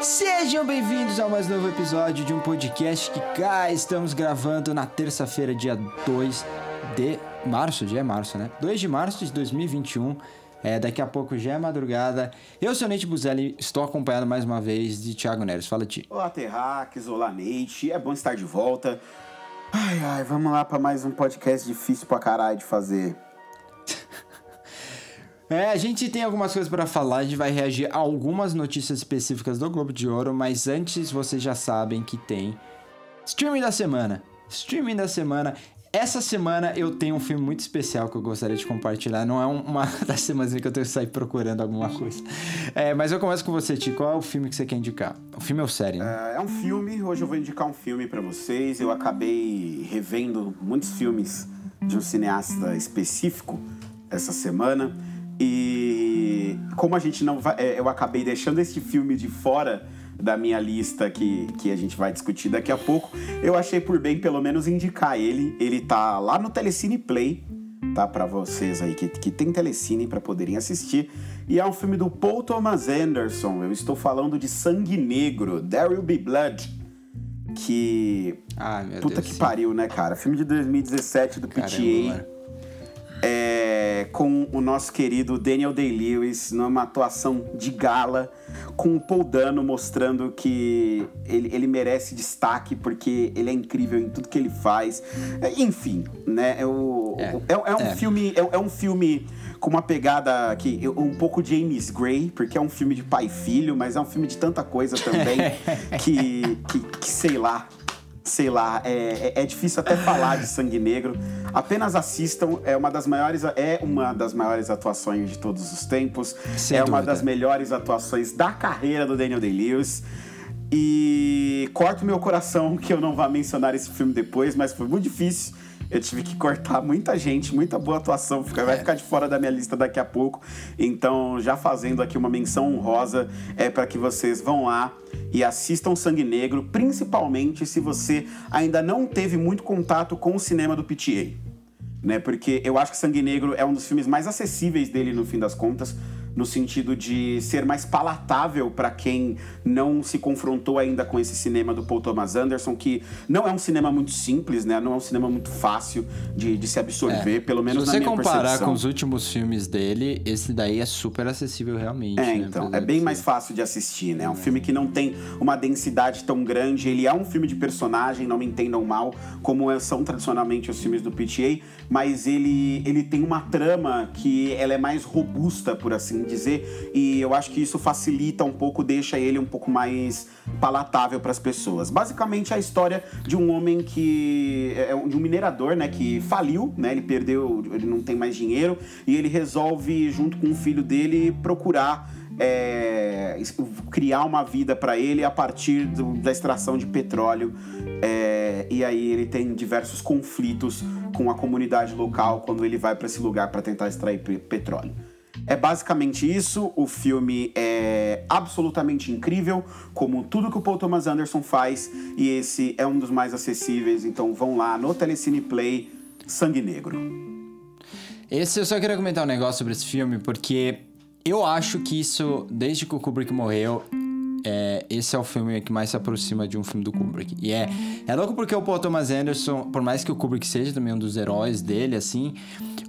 Sejam bem-vindos a mais novo episódio de um podcast que cá estamos gravando na terça-feira, dia 2 de março, dia é março, né? 2 de março de 2021. É, daqui a pouco já é madrugada. Eu sou Nate Buzelli, estou acompanhado mais uma vez de Thiago Neres. Fala, Ti. Olá, Terraques, olá, Nate. É bom estar de volta. Ai, ai, vamos lá para mais um podcast difícil pra caralho de fazer. É, a gente tem algumas coisas para falar, a gente vai reagir a algumas notícias específicas do Globo de Ouro, mas antes vocês já sabem que tem streaming da semana. Streaming da semana. Essa semana eu tenho um filme muito especial que eu gostaria de compartilhar. Não é uma das semanas que eu tenho que sair procurando alguma coisa. É, mas eu começo com você, Tico. Qual é o filme que você quer indicar? O filme ou série, né? É um filme. Hoje eu vou indicar um filme para vocês. Eu acabei revendo muitos filmes de um cineasta específico essa semana. E como a gente não vai. É, eu acabei deixando este filme de fora da minha lista que, que a gente vai discutir daqui a pouco, eu achei por bem pelo menos indicar ele. Ele tá lá no Telecine Play, tá? Para vocês aí que, que tem Telecine para poderem assistir. E é um filme do Paul Thomas Anderson. Eu estou falando de Sangue Negro, There Will Be Blood. Que. Ah, meu Puta Deus que pariu, né, cara? Filme de 2017 do Caramba, PTA. É, com o nosso querido Daniel Day-Lewis numa atuação de gala, com o Paul Dano mostrando que ele, ele merece destaque porque ele é incrível em tudo que ele faz. É, enfim, né? É, o, É, é, é um é. filme, é, é um filme com uma pegada que um pouco James Gray, porque é um filme de pai e filho, mas é um filme de tanta coisa também que, que, que sei lá sei lá, é, é, é difícil até falar de Sangue Negro. Apenas assistam, é uma das maiores, é uma das maiores atuações de todos os tempos. Sem é uma dúvida. das melhores atuações da carreira do Daniel Day-Lewis. E corto meu coração que eu não vá mencionar esse filme depois, mas foi muito difícil. Eu tive que cortar muita gente, muita boa atuação, fica- vai ficar de fora da minha lista daqui a pouco. Então, já fazendo aqui uma menção honrosa, é para que vocês vão lá e assistam Sangue Negro, principalmente se você ainda não teve muito contato com o cinema do PTA. Né? Porque eu acho que Sangue Negro é um dos filmes mais acessíveis dele no fim das contas, no sentido de ser mais palatável para quem não se confrontou ainda com esse cinema do Paul Thomas Anderson, que não é um cinema muito simples, né? Não é um cinema muito fácil de, de se absorver, pelo menos É. Se você na minha comparar percepção. com os últimos filmes dele, esse daí é super acessível realmente. É, né? então, é bem mais fácil de assistir, né? É um filme que não tem uma densidade tão grande. Ele é um filme de personagem, não me entendam mal, como é- são tradicionalmente os filmes do PTA, mas ele, ele tem uma trama que ela é mais robusta, por assim dizer, e eu acho que isso facilita um pouco, deixa ele um pouco mais palatável para as pessoas. Basicamente, é a história de um homem que é um- de um minerador, né, que faliu, né? Ele perdeu, ele não tem mais dinheiro e ele resolve junto com o filho dele procurar é, criar uma vida para ele a partir do- da extração de petróleo. É, e aí ele tem diversos conflitos com a comunidade local quando ele vai para esse lugar para tentar extrair pe- petróleo. É basicamente isso. O filme é absolutamente incrível, como tudo que o Paul Thomas Anderson faz, e esse é um dos mais acessíveis. Então vão lá no Telecine Play, Sangue Negro. Esse eu só queria comentar um negócio sobre esse filme, porque eu acho que isso, desde que o Kubrick morreu, é, esse é o filme que mais se aproxima de um filme do Kubrick. E é, é louco porque o Paul Thomas Anderson, por mais que o Kubrick seja também um dos heróis dele, assim,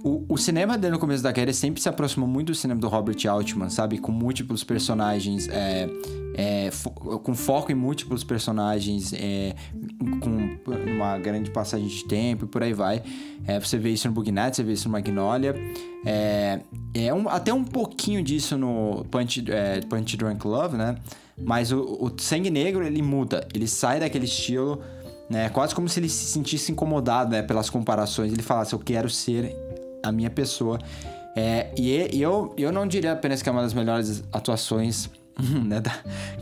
o, o cinema dele no começo da carreira sempre se aproximou muito do cinema do Robert Altman, sabe? Com múltiplos personagens, é, é, fo- com foco em múltiplos personagens, é, com uma grande passagem de tempo e por aí vai. É, você vê isso no Bug Nights, você vê isso no Magnolia. É, é um- até um pouquinho disso no Punch, é, Punch Drunk Love, né? Mas o, o Sangue Negro, ele muda. Ele sai daquele estilo, né? Quase como se ele se sentisse incomodado, né? Pelas comparações. Ele falasse, eu quero ser a minha pessoa. É, e, e eu, eu não diria apenas que é uma das melhores atuações né, da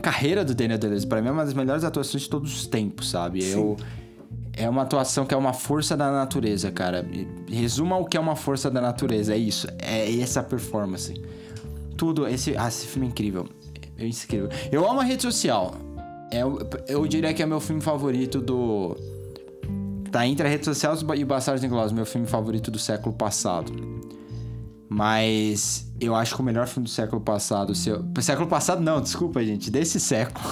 carreira do Daniel Day-Lewis. Pra mim é uma das melhores atuações de todos os tempos, sabe? Eu, é uma atuação que é uma força da natureza, cara. Resuma o que é uma força da natureza, é isso. É essa performance. Tudo, esse, ah, esse filme é incrível. É incrível. Eu amo a rede social. É, o- eu diria que é meu filme favorito do. Tá entre a rede social e Bastardos Inglórios, meu filme favorito do século passado. Mas eu acho que o melhor filme do século passado, seu... século passado não, desculpa, gente, desse século.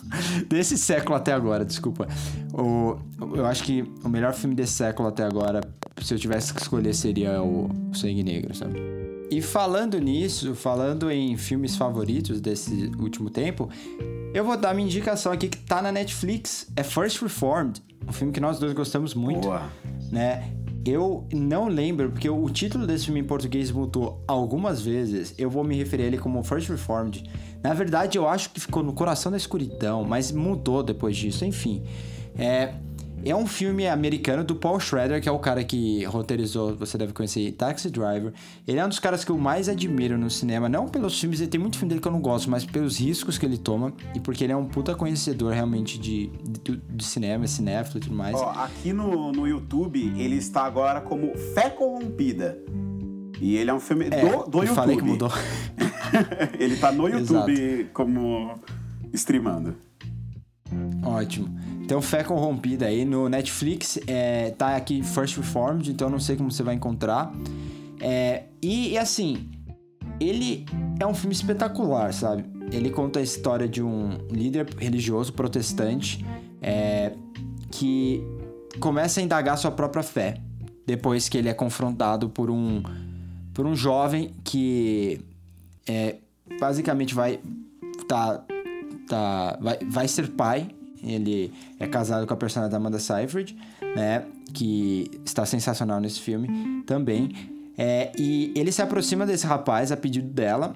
desse século até agora, desculpa. O, eu acho que o melhor filme desse século até agora, se eu tivesse que escolher, seria o Sangue Negro, sabe? E falando nisso, falando em filmes favoritos desse último tempo, eu vou dar minha indicação aqui que tá na Netflix. É First Reformed, um filme que nós dois gostamos muito. Boa. Né? Eu não lembro, porque o título desse filme em português mudou algumas vezes. Eu vou me referir a ele como First Reformed. Na verdade, eu acho que ficou no coração da escuridão, mas mudou depois disso. Enfim, é, é um filme americano do Paul Schrader, que é o cara que roteirizou, você deve conhecer, Taxi Driver. Ele é um dos caras que eu mais admiro no cinema, não pelos filmes, ele tem muito filme dele que eu não gosto, mas pelos riscos que ele toma e porque ele é um puta conhecedor realmente de, de, de cinema, cinéfilo e tudo mais. Ó, aqui no, no YouTube, ele está agora como Fé Corrompida. E ele é um filme é, do, do YouTube. Falei que mudou. ele tá no YouTube Exato. como streamando. Ótimo. Então, Fé Corrompida aí no Netflix, é, tá aqui First Reformed, então não sei como você vai encontrar. É, e, e, assim, ele é um filme espetacular, sabe? Ele conta a história de um líder religioso protestante é, que começa a indagar sua própria fé depois que ele é confrontado por um, por um jovem que é, basicamente vai tá, tá, vai, vai ser pai ele é casado com a personagem da Amanda Seyfried, né? Que está sensacional nesse filme também. É, e ele se aproxima desse rapaz a pedido dela.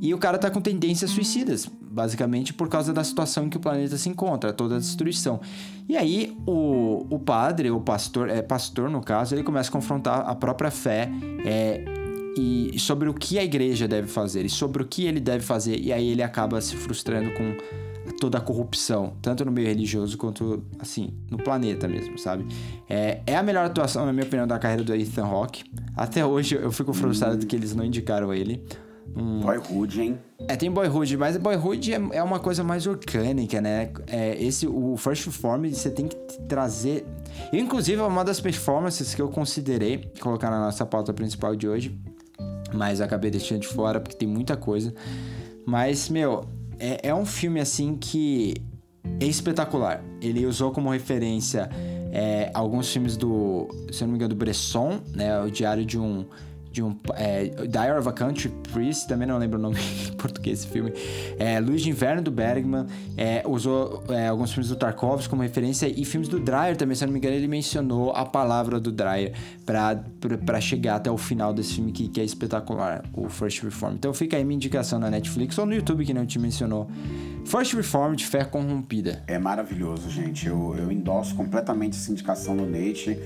E o cara tá com tendências suicidas, basicamente por causa da situação em que o planeta se encontra, toda a destruição. E aí o, o padre, o pastor, é pastor no caso, ele começa a confrontar a própria fé é, e sobre o que a igreja deve fazer e sobre o que ele deve fazer. E aí ele acaba se frustrando com toda a corrupção, tanto no meio religioso quanto, assim, no planeta mesmo, sabe? É, é a melhor atuação, na minha opinião, da carreira do Ethan Hawke. Até hoje eu fico frustrado hum. que eles não indicaram ele. Hum. Boyhood, hein? É, tem Boyhood, mas Boyhood é, é uma coisa mais orgânica, né? É, esse, o First Form, você tem que trazer... Inclusive, é uma das performances que eu considerei colocar na nossa pauta principal de hoje, mas acabei deixando de fora porque tem muita coisa. Mas, meu, é, é um filme assim que é espetacular. Ele usou como referência é, alguns filmes do, se não me engano, do Bresson, né? O Diário de um de um é, Diary of a Country Priest, também não lembro o nome em português desse filme. É, Luz de Inverno do Bergman, é, usou é, alguns filmes do Tarkovsky como referência e filmes do Dreyer também, se eu não me engano, ele mencionou a palavra do Dreyer para chegar até o final desse filme que, que é espetacular, o First Reform. Então fica aí minha indicação na Netflix ou no YouTube que não te mencionou. First Reform de Fé Corrompida. É maravilhoso, gente. Eu, eu endosso completamente essa indicação do Nate.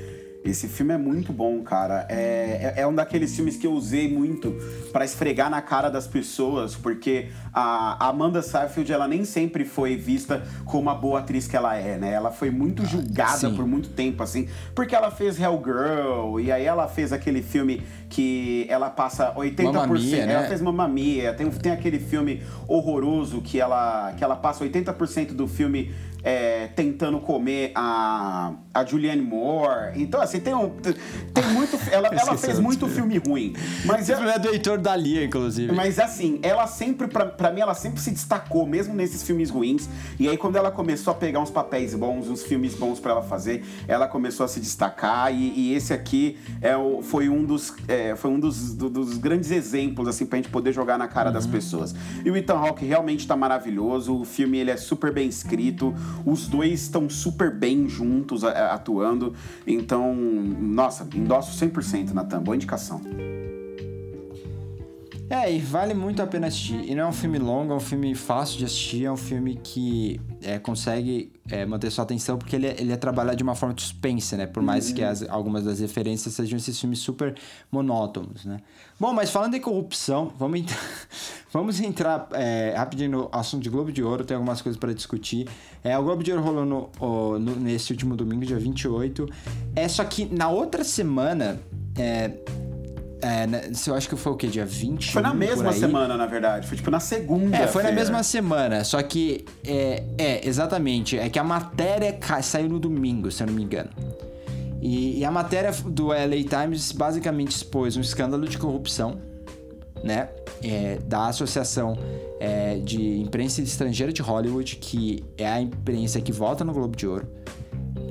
Esse filme é muito bom, cara. É, é, é um daqueles filmes que eu usei muito para esfregar na cara das pessoas, porque a Amanda Seyfried, ela nem sempre foi vista como a boa atriz que ela é, né? Ela foi muito ah, julgada por muito tempo, assim, porque ela fez Hellgirl, e aí ela fez aquele filme que ela passa 80%. Mamma Mia, né? Ela fez Mamma Mia. Tem, tem aquele filme horroroso que ela, que ela passa 80% do filme é, tentando comer a, a Julianne Moore. Então, assim, tem, um, tem muito. Ela, ela fez muito filme ruim. Mas Esse é do Heitor Dalia, inclusive. Mas assim, ela sempre, pra, pra mim, ela sempre se destacou, mesmo nesses filmes ruins. E aí, quando ela começou a pegar uns papéis bons, uns filmes bons para ela fazer, ela começou a se destacar. E, e esse aqui é o, foi um dos. É, foi um dos, do, dos grandes exemplos, assim, pra gente poder jogar na cara uhum. das pessoas. E o Ethan Hawke realmente tá maravilhoso. O filme ele é super bem escrito. Os dois estão super bem juntos atuando. Então, nossa, endosso 100% Natan. Boa indicação. É, e vale muito a pena assistir. E não é um filme longo, é um filme fácil de assistir, é um filme que é, consegue é, manter sua atenção porque ele é, ele é trabalhado de uma forma de suspense, né? Por mais uhum. que as, algumas das referências sejam esses filmes super monótonos, né? Bom, mas falando em corrupção, vamos, entrar, vamos entrar é, rapidinho no assunto de Globo de Ouro, tem algumas coisas para discutir. É, o Globo de Ouro rolou no, no, nesse último domingo, dia 28. É, só que na outra semana... É, é, né, eu acho que foi o quê? Dia 20? Foi na mesma semana, na verdade. Foi tipo na segunda. É, foi na mesma semana. Só que. É, é, exatamente. É que a matéria saiu no domingo, se eu não me engano. E, e, a matéria do LA Times basicamente expôs um escândalo de corrupção né? É, da Associação é, de Imprensa Estrangeira de Hollywood, que é a imprensa que vota no Globo de Ouro.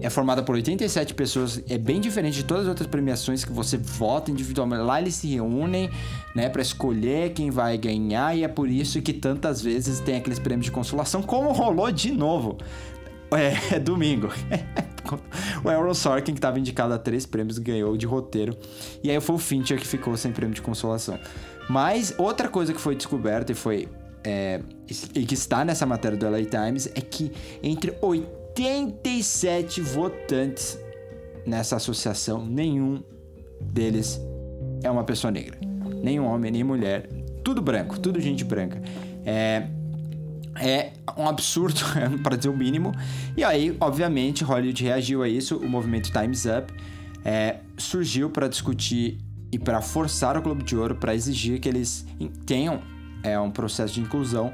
É formada por 87 pessoas, é bem diferente de todas as outras premiações que você vota individualmente. Lá eles se reúnem, né, para escolher quem vai ganhar e é por isso que tantas vezes tem aqueles prêmios de consolação, como rolou de novo. É, é domingo. o Aaron Sorkin, que estava indicado a três prêmios, ganhou de roteiro. E aí foi o Fincher que ficou sem prêmio de consolação. Mas outra coisa que foi descoberta e foi. É, e que está nessa matéria do LA Times é que entre 87 votantes nessa associação, nenhum deles é uma pessoa negra. Nem homem, nem mulher. Tudo branco, tudo gente branca. É, é um absurdo, para dizer o mínimo. E aí, obviamente, Hollywood reagiu a isso. O movimento Time's Up é, surgiu para discutir e para forçar o Globo de Ouro para exigir que eles tenham é, um processo de inclusão.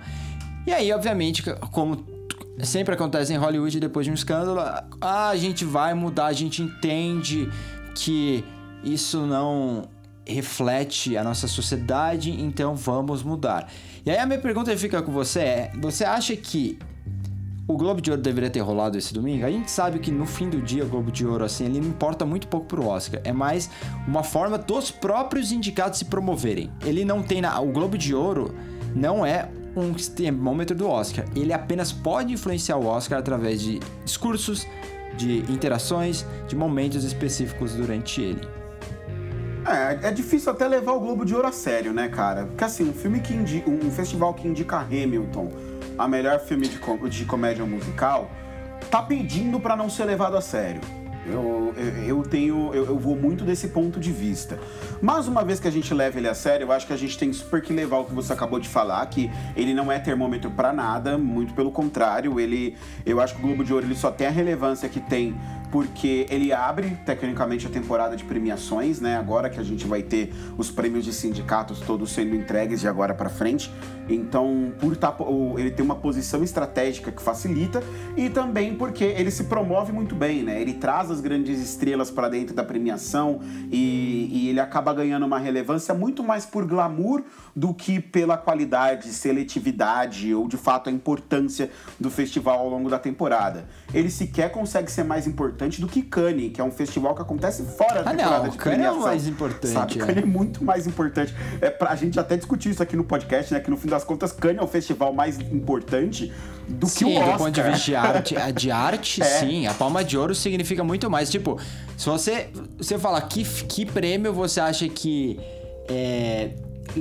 E aí, obviamente, como sempre acontece em Hollywood depois de um escândalo, ah, a gente vai mudar, a gente entende que isso não reflete a nossa sociedade, então vamos mudar. E aí a minha pergunta fica com você é: você acha que o Globo de Ouro deveria ter rolado esse domingo? A gente sabe que no fim do dia o Globo de Ouro assim, ele não importa muito pouco pro Oscar. É mais uma forma dos próprios indicados se promoverem. Ele não tem na... o Globo de Ouro não é um termômetro do Oscar. Ele apenas pode influenciar o Oscar através de discursos, de interações, de momentos específicos durante ele. É, é difícil até levar o Globo de Ouro a sério, né, cara? Porque assim, um filme que indica, um festival que indica Hamilton, a melhor filme de, com, de comédia musical, tá pedindo para não ser levado a sério. Eu, eu, eu tenho. Eu, eu, vou muito desse ponto de vista. Mas uma vez que a gente leva ele a sério, eu acho que a gente tem super que levar o que você acabou de falar, que ele não é termômetro para nada, muito pelo contrário, ele. Eu acho que o Globo de Ouro ele só tem a relevância que tem porque ele abre tecnicamente a temporada de premiações, né? Agora que a gente vai ter os prêmios de sindicatos todos sendo entregues de agora para frente. Então, por tá, ele tem uma posição estratégica que facilita e também porque ele se promove muito bem, né? Ele traz as grandes estrelas para dentro da premiação e, e ele acaba ganhando uma relevância muito mais por glamour do que pela qualidade, seletividade ou de fato a importância do festival ao longo da temporada. Ele sequer consegue ser mais importante do que Cannes, que é um festival que acontece fora da ah, temporada não, de Cannes é o mais importante. Sabe? É. Cannes é muito mais importante. É, pra, a gente até discutir isso aqui no podcast, né? Que no fim das contas, Cannes é o festival mais importante do sim, que o Oscar. do ponto de vista de arte, de arte é. sim. A palma de ouro significa muito mais. Tipo, se você, você fala que, que prêmio você acha que é,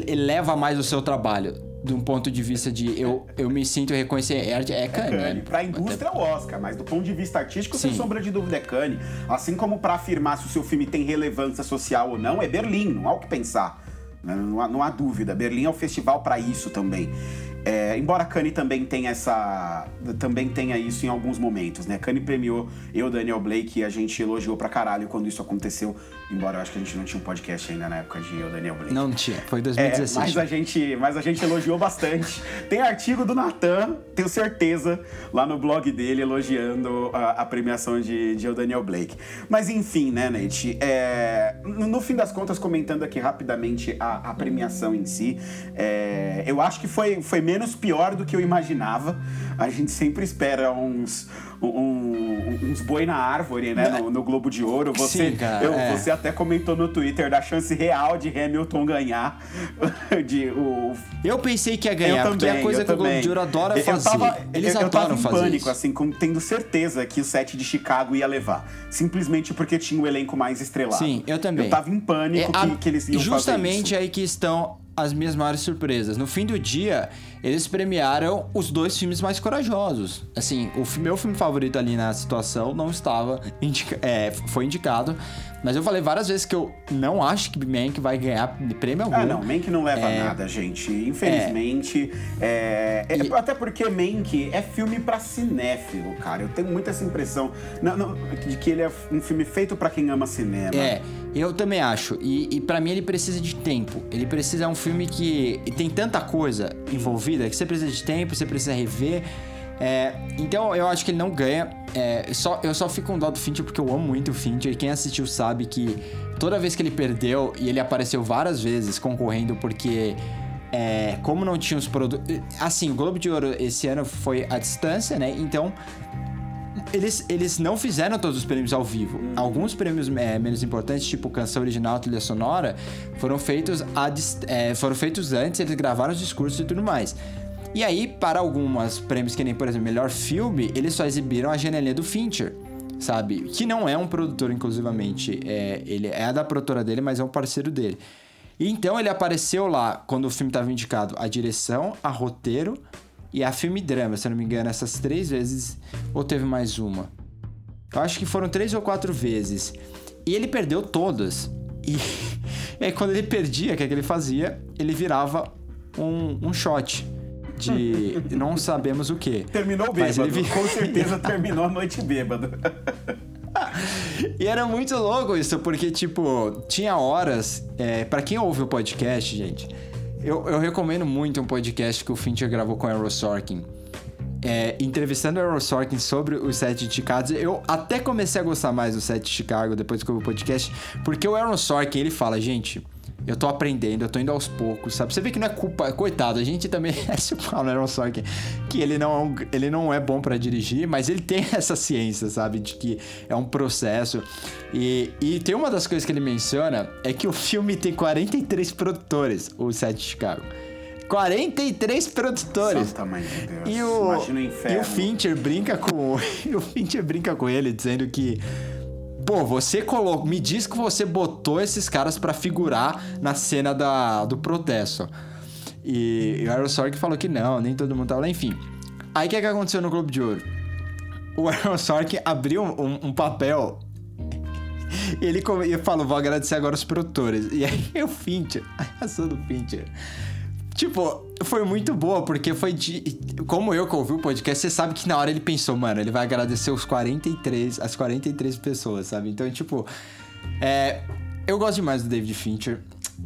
eleva mais o seu trabalho? De um ponto de vista de eu, eu me sinto reconhecer é, é Kanye. É Kanye. Pra indústria é o Oscar, mas do ponto de vista artístico, Sim. sem sombra de dúvida é Kanye. Assim como para afirmar se o seu filme tem relevância social ou não, é Berlim, não há o que pensar. Né? Não há, não há dúvida. Berlim é o festival para isso também. É, embora Kanye também tenha essa. também tenha isso em alguns momentos, né? Kanye premiou eu, Daniel Blake, e a gente elogiou pra caralho quando isso aconteceu. Embora eu acho que a gente não tinha um podcast ainda na época de eu, Daniel Blake. Não tinha, foi 2016. É, mas, a gente, mas a gente elogiou bastante. Tem artigo do Natan, tenho certeza, lá no blog dele, elogiando a, a premiação de, de eu, Daniel Blake. Mas enfim, né, Nate? É, no, no, fim das contas, comentando aqui rapidamente a, a premiação em si, é, eu acho que foi, foi menos pior do que eu imaginava. A gente sempre espera uns, um, uns boi na árvore, né? No, no Globo de Ouro. Você, Sim, cara, eu, é. você até comentou no Twitter da chance real de Hamilton ganhar. de, o... Eu pensei que ia ganhar, eu porque também, é a coisa que o Globo de Ouro adora fazer. Eu tava, Eles eu, eu tava em pânico, isso. assim, com, tendo certeza que o set de Chicago ia levar. Simplesmente porque tinha o elenco mais estrelado. Sim, eu também. Eu tava em pânico é, que, a, que eles iam Justamente aí que estão as minhas maiores surpresas. No fim do dia, eles premiaram os dois filmes mais corajosos. Assim, o meu filme favorito ali na situação não estava indica é, foi indicado, mas eu falei várias vezes que eu não acho que Mank vai ganhar prêmio algum. Ah, não, Mank não leva é... nada, gente. Infelizmente. É... É... E... Até porque Mank é filme para cinéfilo, cara. Eu tenho muito essa impressão não, não, de que ele é um filme feito para quem ama cinema. É, eu também acho. E, e para mim ele precisa de tempo. Ele precisa é um filme que tem tanta coisa envolvida que você precisa de tempo, você precisa rever. É, então eu acho que ele não ganha. É, só, eu só fico com dó do Fincher porque eu amo muito o Fincher. Quem assistiu sabe que toda vez que ele perdeu, e ele apareceu várias vezes concorrendo, porque é, como não tinha os produtos. Assim, o Globo de Ouro esse ano foi à distância, né? Então. Eles, eles não fizeram todos os prêmios ao vivo. Hum. Alguns prêmios é, menos importantes, tipo canção original, trilha sonora, foram feitos, a, é, foram feitos antes, eles gravaram os discursos e tudo mais. E aí, para alguns prêmios, que nem, por exemplo, melhor filme, eles só exibiram a janelinha do Fincher, sabe? Que não é um produtor, inclusivamente. É, ele é da produtora dele, mas é um parceiro dele. E então ele apareceu lá quando o filme estava indicado a direção, a roteiro e a filme drama, se eu não me engano, essas três vezes, ou teve mais uma. Eu acho que foram três ou quatro vezes. E ele perdeu todas. E, aí, quando ele perdia, o que, é que ele fazia? Ele virava um, um shot de não sabemos o que. Terminou Mas bêbado. ele vi- Com certeza terminou a noite bêbado. E era muito louco isso, porque, tipo, tinha horas. É, para quem ouve o podcast, gente, eu, eu recomendo muito um podcast que o Fincher gravou com o Errol Sorkin. É, entrevistando o Errol Sorkin sobre o set de Chicago, eu até comecei a gostar mais do set de Chicago depois que eu vi o podcast, porque o Errol Sorkin, ele fala, gente, eu tô aprendendo, eu tô indo aos poucos, sabe? Você vê que não é culpa, coitado, a gente também é no Errol Sorkin, que ele não, ele não é bom pra dirigir, mas ele tem essa ciência, sabe? De que é um processo. E, e tem uma das coisas que ele menciona, é que o filme tem 43 produtores, o set de Chicago. 43 produtores. Santa mãe de Deus. E o, Imagina o inferno. e o Fincher brinca com e o Fincher brinca com ele dizendo que pô, você colocou, me diz que você botou esses caras pra figurar na cena da, do protesto. E, e o Aaron Sorkin falou que não, nem todo mundo tava lá, enfim. Aí o que, é que aconteceu no Globo de Ouro? O Aaron Sorkin abriu um, um papel e ele falou, vou agradecer agora os produtores. E aí o Fincher, a reação do Fincher. Tipo, foi muito boa, porque foi de. Como eu que ouvi o podcast, você sabe que na hora ele pensou, mano, ele vai agradecer os 43, as 43 pessoas, sabe? Então, tipo. É, eu gosto demais do David Fincher.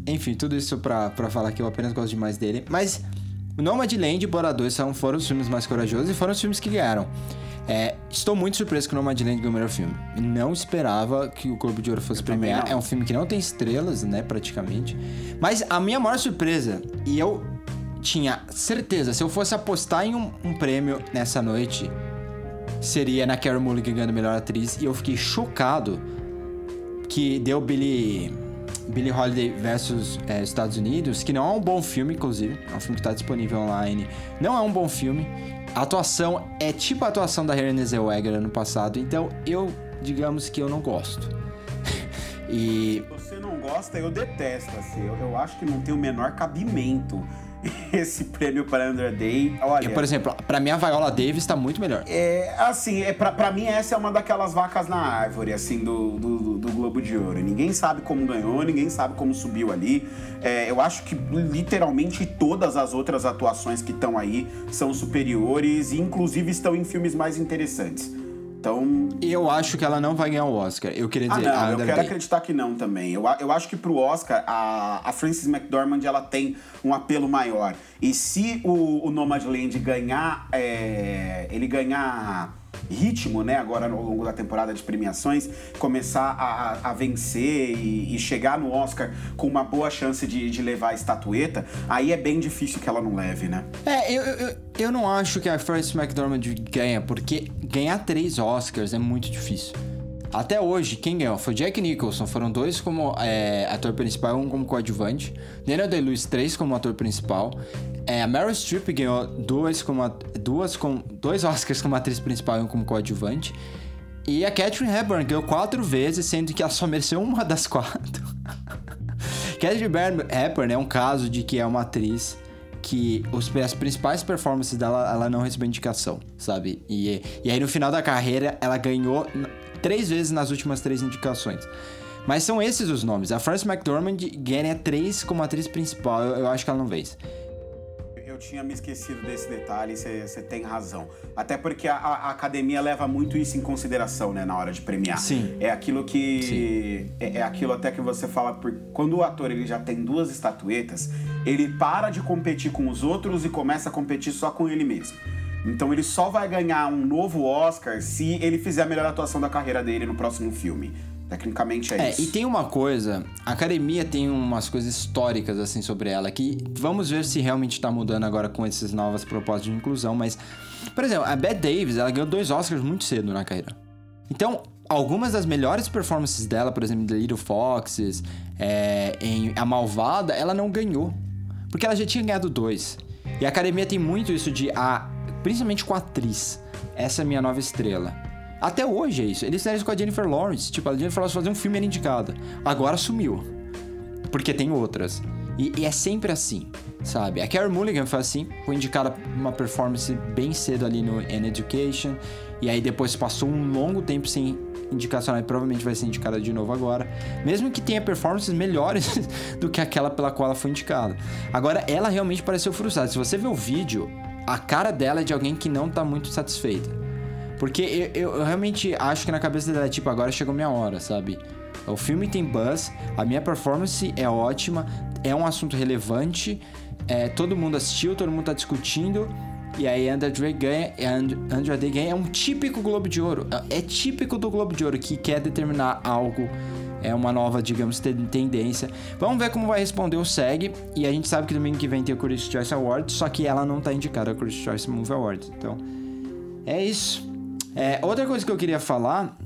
Enfim, tudo isso pra, pra falar que eu apenas gosto demais dele. Mas Nomadland e Bora 2 são, foram os filmes mais corajosos e foram os filmes que ganharam. É, estou muito surpreso que o Nomadland ganhou o melhor filme. Não esperava que o Globo de Ouro fosse premiar. É um filme que não tem estrelas, né, praticamente. Mas a minha maior surpresa, e eu tinha certeza, se eu fosse apostar em um, um prêmio nessa noite, seria na Carey Mulligan ganhando melhor atriz. E eu fiquei chocado que deu Billy, Billy Holiday versus é, Estados Unidos, que não é um bom filme, inclusive. É um filme que está disponível online. Não é um bom filme. A atuação é tipo a atuação da Renée Zellweger ano passado. Então, eu, digamos que eu não gosto. e Você não gosta, eu detesto. Assim, eu, eu acho que não tem o menor cabimento esse prêmio para Andrew Day. Olha, por exemplo, pra mim a Viola Davis tá muito melhor. É, assim, é, pra, pra mim essa é uma daquelas vacas na árvore, assim, do, do, do Globo de Ouro. Ninguém sabe como ganhou, ninguém sabe como subiu ali. É, eu acho que literalmente todas as outras atuações que estão aí são superiores e inclusive estão em filmes mais interessantes. Então, Eu acho que ela não vai ganhar o Oscar. Eu queria ah, dizer, a não, eu quero Day. acreditar que não também. Eu, eu acho que pro Oscar, a, a Frances McDormand, ela tem um apelo maior. E se o, o Nomadland ganhar, é, ele ganhar ritmo, né, agora ao longo da temporada de premiações, começar a, a- vencer e, e chegar no Oscar com uma boa chance de, de levar a estatueta, aí é bem difícil que ela não leve, né? É, eu, eu, eu não acho que a Frances McDormand ganha, porque ganhar três Oscars é muito difícil. Até hoje, quem ganhou foi Jack Nicholson, foram dois como é, ator principal um como coadjuvante. Daniel Day-Lewis, três como ator principal. É, a Meryl Streep ganhou dois, como, duas com, dois Oscars como atriz principal e um como coadjuvante. E a Catherine Hepburn ganhou quatro vezes, sendo que ela só mereceu uma das quatro. Catherine Hepburn é um caso de que é uma atriz que os, as principais performances dela, ela não recebeu indicação, sabe? E, e aí no final da carreira, ela ganhou três vezes nas últimas três indicações. Mas são esses os nomes. A Frances McDormand ganha três como atriz principal. Eu, eu acho que ela não vence. Eu tinha me esquecido desse detalhe, você tem razão. Até porque a, a academia leva muito isso em consideração, né, na hora de premiar. Sim. É aquilo que. É, é aquilo até que você fala. Por, quando o ator ele já tem duas estatuetas, ele para de competir com os outros e começa a competir só com ele mesmo. Então ele só vai ganhar um novo Oscar se ele fizer a melhor atuação da carreira dele no próximo filme. Tecnicamente é, É, isso. e tem uma coisa, a academia tem umas coisas históricas assim sobre ela que vamos ver se realmente tá mudando agora com essas novas propostas de inclusão, mas por exemplo, a Bette Davis, ela ganhou dois Oscars muito cedo na carreira. Então, algumas das melhores performances dela, por exemplo, The Little Foxes, é, em A Malvada, ela não ganhou, porque ela já tinha ganhado dois. E a academia tem muito isso de a, principalmente com a atriz. Essa é a minha nova estrela. Até hoje é isso. Eles fizeram isso com a Jennifer Lawrence. Tipo, a Jennifer Lawrence fazer um filme era indicada. Agora sumiu. Porque tem outras. E, e é sempre assim, sabe? A Carey Mulligan foi assim. Foi indicada uma performance bem cedo ali no An Education. E aí depois passou um longo tempo sem indicação. E provavelmente vai ser indicada de novo agora. Mesmo que tenha performances melhores do que aquela pela qual ela foi indicada. Agora, ela realmente pareceu frustrada. Se você ver o vídeo, a cara dela é de alguém que não tá muito satisfeita. Porque eu, eu- realmente acho que na cabeça dela é tipo, agora chegou minha hora, sabe? O filme tem buzz, a minha performance é ótima, é um assunto relevante, é, todo mundo assistiu, todo mundo tá discutindo. E aí Andra Day ganha, And- Andra ganha é um típico Globo de Ouro. É é típico do Globo de Ouro que quer determinar algo, é uma nova, digamos, ten- tendência. Vamos ver como vai responder o SEG. E a gente sabe que domingo que vem tem o Critics' Choice Awards, só que ela não tá indicada ao Critics' Choice Movie Awards. Então, é isso. É, outra coisa que eu queria falar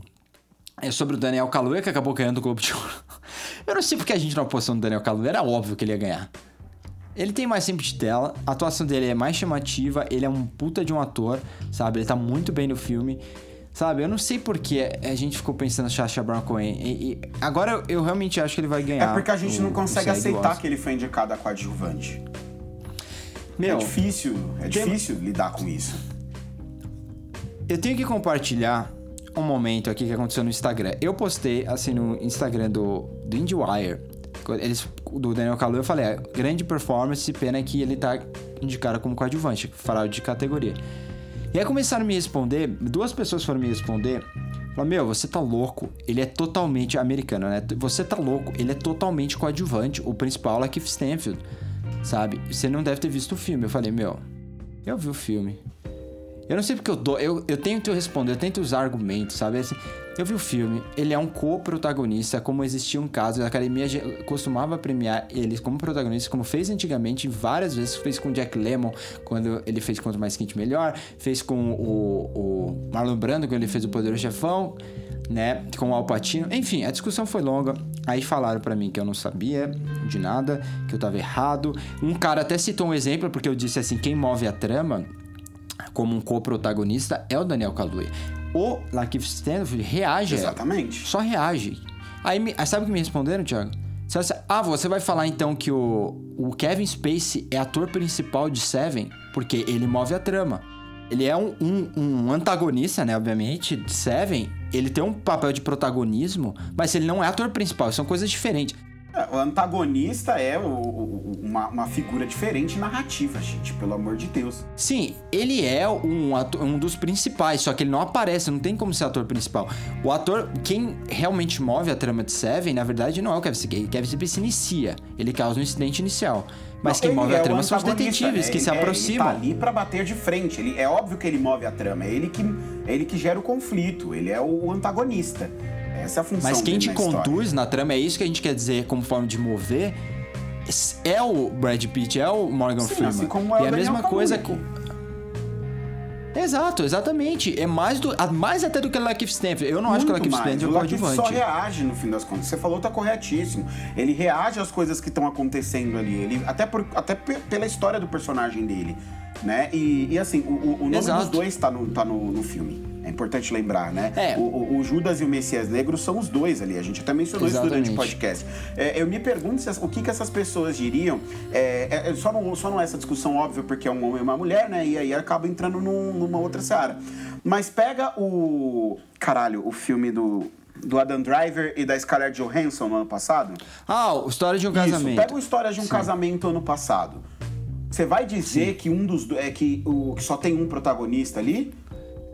é sobre o Daniel Kaluuya, que acabou ganhando o Globo de Ouro. Eu não sei porque a gente não apostou no Daniel Kaluuya, era óbvio que ele ia ganhar. Ele tem mais tempo de tela, a atuação dele é mais chamativa, ele é um puta de um ator, sabe? Ele tá muito bem no filme. Sabe, eu não sei porque a gente ficou pensando Sacha Baron Cohen. E, e agora eu, eu realmente acho que ele vai ganhar. É porque a gente o- não consegue SEG aceitar que ele foi indicado a coadjuvante. Meu, é difícil, é tem- difícil lidar com isso. Eu tenho que compartilhar um momento aqui que aconteceu no Instagram. Eu postei, assim, no Instagram do, do IndieWire, eles, do Daniel Kaluuya, eu falei, ah, grande performance, pena que ele tá indicado como coadjuvante, falaram de categoria. E aí começaram a me responder, duas pessoas foram me responder, falaram, meu, você tá louco, ele é totalmente americano, né? Você tá louco, ele é totalmente coadjuvante, o principal é Keith Stanfield, sabe? Você não deve ter visto o filme. Eu falei, meu, eu vi o filme. Eu não sei porque eu dou. Eu, eu tento responder, eu tento usar argumentos, sabe? Assim, eu vi o filme, ele é um co-protagonista, como existia um caso, a academia costumava premiar eles como protagonistas, como fez antigamente, várias vezes, fez com Jack Lemmon, quando ele fez Quanto Mais Quente Melhor, fez com o, o Marlon Brando, quando ele fez O Poderoso Chefão, né? Com o Alpatino. Enfim, a discussão foi longa. Aí falaram pra mim que eu não sabia de nada, que eu tava errado. Um cara até citou um exemplo, porque eu disse assim: quem move a trama como um co-protagonista é o Daniel Kaluuya. O Lakeith Stanfield reage. Exatamente. Só reage. Aí, me- aí sabe o que me responderam, Thiago? Ah, você vai falar então que o, o Kevin Spacey é ator principal de Seven porque ele move a trama. Ele é um, um- um antagonista, né, obviamente, de Seven. Ele tem um papel de protagonismo, mas ele não é ator principal. São coisas diferentes. É, O antagonista é o- o- uma, uma figura diferente narrativa, gente, pelo amor de Deus. Sim, ele é um, ator- um dos principais, só que ele não aparece, não tem como ser ator principal. O ator, quem realmente move a trama de Seven, na verdade, não é o Kevin Spacey. Kevin Spacey inicia, ele causa um incidente inicial. Mas Não, quem move é a trama são os detetives é, que se ele é- aproximam. Ele tá ali pra bater de frente. Ele, é óbvio que ele move a trama. É ele que, é ele que gera o conflito. Ele é o antagonista. Essa é a função Mas quem te na história. conduz na trama, é isso que a gente quer dizer como forma de mover, é o Brad Pitt, é o Morgan Sim, Freeman. assim como é e o a Daniel mesma coisa com... Exato, exatamente. É mais, do, mais até do que o Lakeith Stanfield. Eu não acho que o Muito Lakeith mais. Stanfield é O o Lakeith coadjuvante. só reage no fim das contas. Você falou tá corretíssimo. Ele reage às coisas que estão acontecendo ali. Ele, até por, até pe- pela história do personagem dele. Né? E, e assim, o, o- o nome Exato. dos dois tá, no, tá no, no filme. É importante lembrar, né? É. O, o- Judas e o Messias Negro são os dois ali. A gente até mencionou isso durante o Exatamente. podcast. É, eu me pergunto se o que, que essas pessoas diriam. É, é- é só, não, só não é essa discussão óbvia porque é um homem e uma mulher, né? E aí acaba entrando num- numa outra seara. Mas pega o. Caralho, o filme do. Do Adam Driver e da Scarlett Johansson no ano passado? Ah, o História de um Isso, Casamento. pega o História de um Casamento ano passado. Você vai dizer que um dos do- é que, o, que só tem um protagonista ali?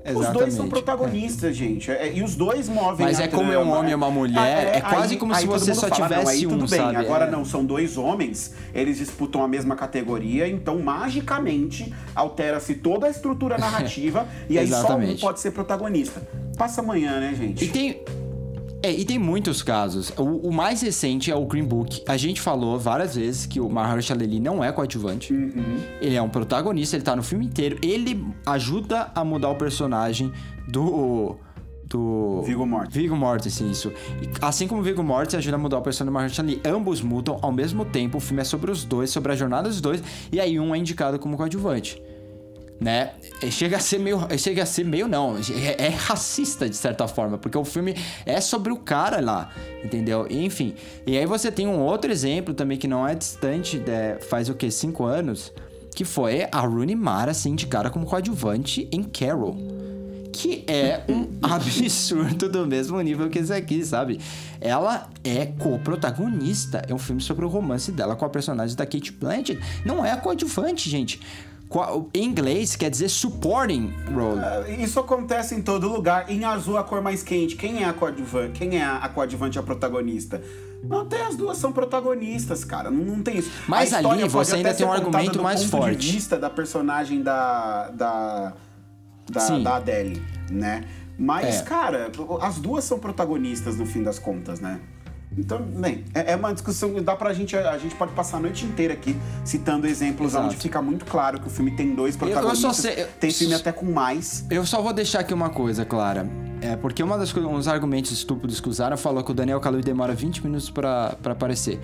Os dois Exatamente. são protagonistas, gente. É, e os dois movem Mas a é como é um trama, homem e uma mulher, é quase como se todo você mundo só fala, não, tivesse aí tudo um, bem. sabe? Agora É. não, são dois homens, eles disputam a mesma categoria, então magicamente altera-se toda a estrutura narrativa e aí só um Exatamente. pode ser protagonista. Passa amanhã, né, gente? E tem. É, e tem muitos casos. O, o, mais recente é o Green Book. A gente falou várias vezes que o Mahershala Ali não é coadjuvante. Uhum. Ele é um protagonista, ele tá no filme inteiro. Ele ajuda a mudar o personagem do do... Viggo Mortensen. Viggo Mortensen, isso. Assim como Viggo Mortensen ajuda a mudar o personagem do Mahershala Ali, ambos mudam ao mesmo tempo. O filme é sobre os dois, sobre a jornada dos dois, e aí um é indicado como coadjuvante né? Chega a ser meio. Chega a ser meio, não. É, é, racista, de certa forma, porque o filme é sobre o cara lá, entendeu? Enfim. E aí você tem um outro exemplo também que não é distante, né? faz o que? Cinco anos? Que foi a Rooney Mara ser indicada como coadjuvante em Carol. Que é um absurdo do mesmo nível que esse aqui, sabe? Ela é co-protagonista. É um filme sobre o romance dela com a personagem da Kate Blanchett. Não é coadjuvante, gente em inglês quer dizer supporting role. Uh, isso acontece em todo lugar. Em azul, a cor mais quente. Quem é a coadjuvante? Quem é a coadjuvante a protagonista? Não, tem as duas são protagonistas, cara. Não, não tem isso. Mas ali você ainda tem um argumento mais forte. De vista da personagem da da da, da Adele, né? Mas, é. cara, as duas são protagonistas no fim das contas, né? Então, bem, é, é uma discussão, dá pra gente, a gente pode passar a noite inteira aqui citando exemplos Exato. onde fica muito claro que o filme tem dois protagonistas. Eu, eu sei, eu, tem filme até com mais. Eu só vou deixar aqui uma coisa clara. É, porque uma das, um dos argumentos estúpidos que usaram falou que o Daniel Kaluuya demora 20 minutos para aparecer.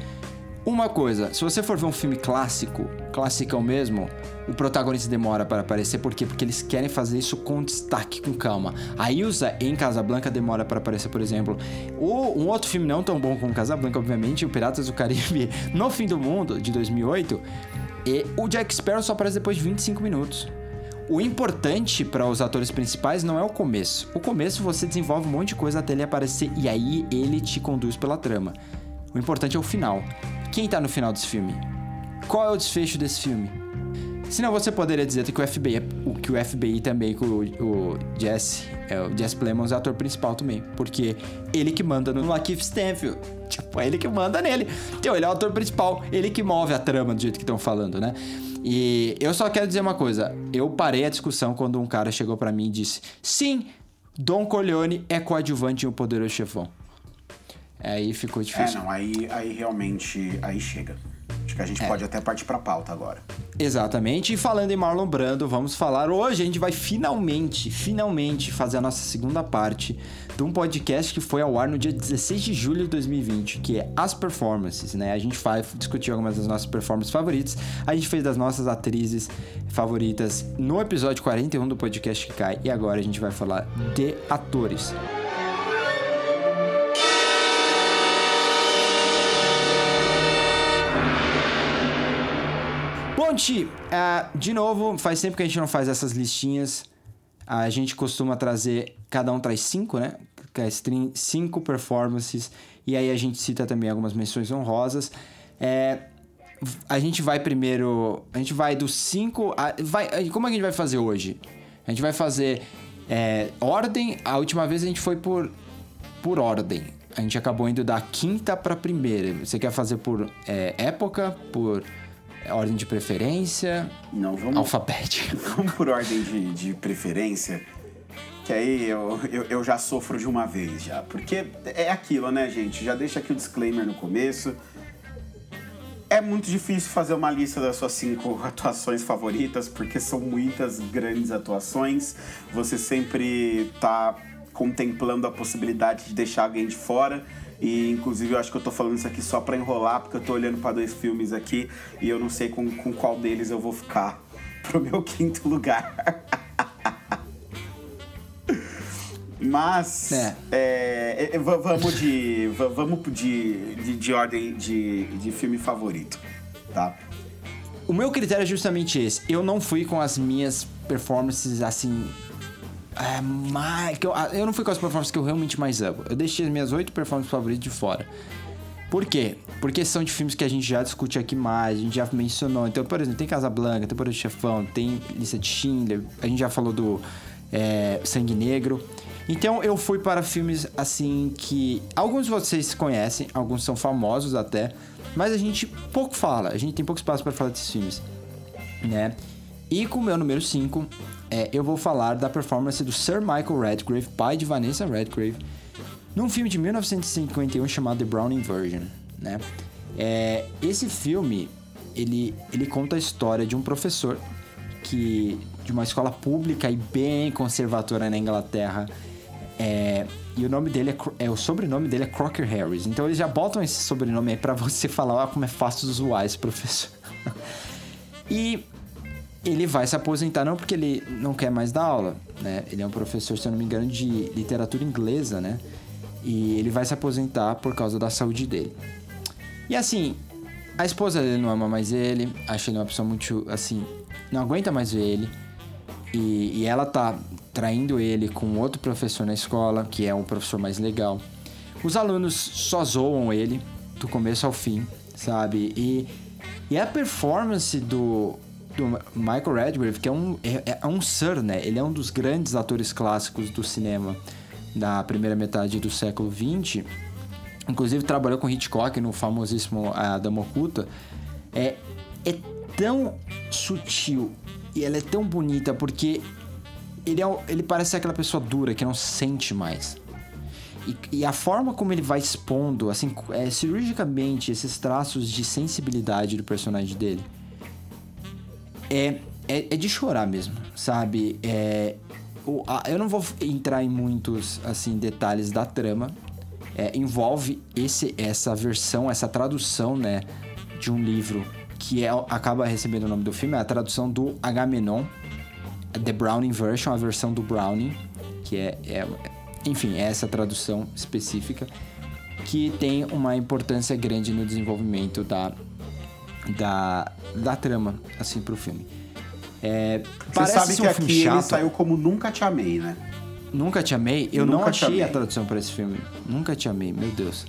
Uma coisa, se você for ver um filme clássico, classicão mesmo, o protagonista demora para aparecer, por quê? Porque eles querem fazer isso com destaque, com calma. A Ilsa em Casablanca demora para aparecer, por exemplo. O, um outro filme não tão bom como Casablanca, obviamente, o Piratas do Caribe No Fim do Mundo, de 2008, e o Jack Sparrow só aparece depois de 25 minutos. O importante para os atores principais não é o começo. O começo você desenvolve um monte de coisa até ele aparecer e aí ele te conduz pela trama. O importante é o final. Quem tá no final desse filme? Qual é o desfecho desse filme? Senão você poderia dizer que o FBI, que o FBI também, com o, o Jesse, é, o Jesse Plemons é o ator principal também. Porque ele que manda no Lakeith Stanfield. Tipo, é ele que manda nele. Então, ele é o ator principal, ele que move a trama do jeito que estão falando, né? E eu só quero dizer uma coisa. Eu parei a discussão quando um cara chegou para mim e disse: Sim, Don Corleone é coadjuvante em O Poderoso Chefão. Aí ficou difícil. É, não, aí, aí realmente aí chega. Acho que a gente é. pode até partir pra pauta agora. Exatamente. E falando em Marlon Brando, vamos falar hoje. A gente vai finalmente, finalmente fazer a nossa segunda parte de um podcast que foi ao ar no dia 16 de julho de 2020, que é As Performances, né? A gente vai discutir algumas das nossas performances favoritas. A gente fez das nossas atrizes favoritas no episódio 41 do podcast que cai. E agora a gente vai falar de atores. Ponte, uh, de novo, faz tempo que a gente não faz essas listinhas. A gente costuma trazer, cada um traz cinco, né? É cinco performances. E aí a gente cita também algumas menções honrosas. É, a gente vai primeiro. A gente vai dos cinco. A, vai, como é que a gente vai fazer hoje? A gente vai fazer é, ordem. A última vez a gente foi por, por ordem. A gente acabou indo da quinta para primeira. Você quer fazer por é, época, por ordem de preferência? Não, vamos. Alfabética. Vamos por ordem de, de preferência. Que aí eu, eu, eu, já sofro de uma vez já. Porque é aquilo, né, gente? Já deixa aqui o disclaimer no começo. É muito difícil fazer uma lista das suas cinco atuações favoritas, porque são muitas grandes atuações. Você sempre tá contemplando a possibilidade de deixar alguém de fora. E inclusive eu acho que eu tô falando isso aqui só para enrolar, porque eu tô olhando para dois filmes aqui e eu não sei com, com qual deles eu vou ficar pro meu quinto lugar. Mas é. É, é vamos de. Vamos de, de, de ordem de, de filme favorito, tá? O meu critério é justamente esse. Eu não fui com as minhas performances assim é, mais, que eu, ah, eu não fui com as performances que eu realmente mais amo. Eu deixei as minhas oito performances favoritas de fora. Por quê? Porque são de filmes que a gente já discute aqui mais, a gente já mencionou. Então, por exemplo, tem Casablanca, tem Poder do Chefão, tem Lista de Schindler, a gente já falou do é, Sangue Negro. Então, eu fui para filmes assim que alguns de vocês conhecem, alguns são famosos até, mas a gente pouco fala, a gente tem pouco espaço para falar desses filmes, né? E com o meu número 5, é, eu vou falar da performance do Sir Michael Radcliffe, pai de Vanessa Radcliffe, num filme de 1951 chamado The Browning Version, né? É, esse filme, ele, ele conta a história de um professor que de uma escola pública e bem conservadora na Inglaterra. É, e o nome dele é, é, o sobrenome dele é Crocker Harris. Então eles já botam esse sobrenome aí para você falar ah, como é fácil zoar esse professor. e ele vai se aposentar não porque ele não quer mais dar aula, né? Ele é um professor, se eu não me engano, de literatura inglesa, né? E ele vai se aposentar por causa da saúde dele. E assim, a esposa dele não ama mais ele, acha ele uma pessoa muito, assim, não aguenta mais ver ele. E, e ela tá traindo ele com outro professor na escola, que é um professor mais legal. Os alunos só zoam ele do começo ao fim, sabe? E, e a performance do, do Michael Redgrave, que é um, é, é um Sir, né? Ele é um dos grandes atores clássicos do cinema da primeira metade do século XX. Inclusive trabalhou com Hitchcock no famosíssimo A Dama Oculta. É, é tão sutil e ela é tão bonita porque ele, é, ele parece aquela pessoa dura que não sente mais. E, e a forma como ele vai expondo, assim, é, cirurgicamente, esses traços de sensibilidade do personagem dele é, é, é de chorar mesmo, sabe? É, o, a, eu não vou entrar em muitos assim detalhes da trama. É, envolve esse, essa versão, essa tradução, né, de um livro que é, acaba recebendo o nome do filme, é a tradução do Agamenon, The Browning Version, a versão do Browning, que é, é enfim, é essa tradução específica que tem uma importância grande no desenvolvimento da, da, da trama, assim, pro filme. É, Você sabe que um aqui ele saiu como Nunca Te Amei, né? Nunca Te Amei? Eu Nunca não achei a tradução para esse filme. Nunca Te Amei, meu Deus.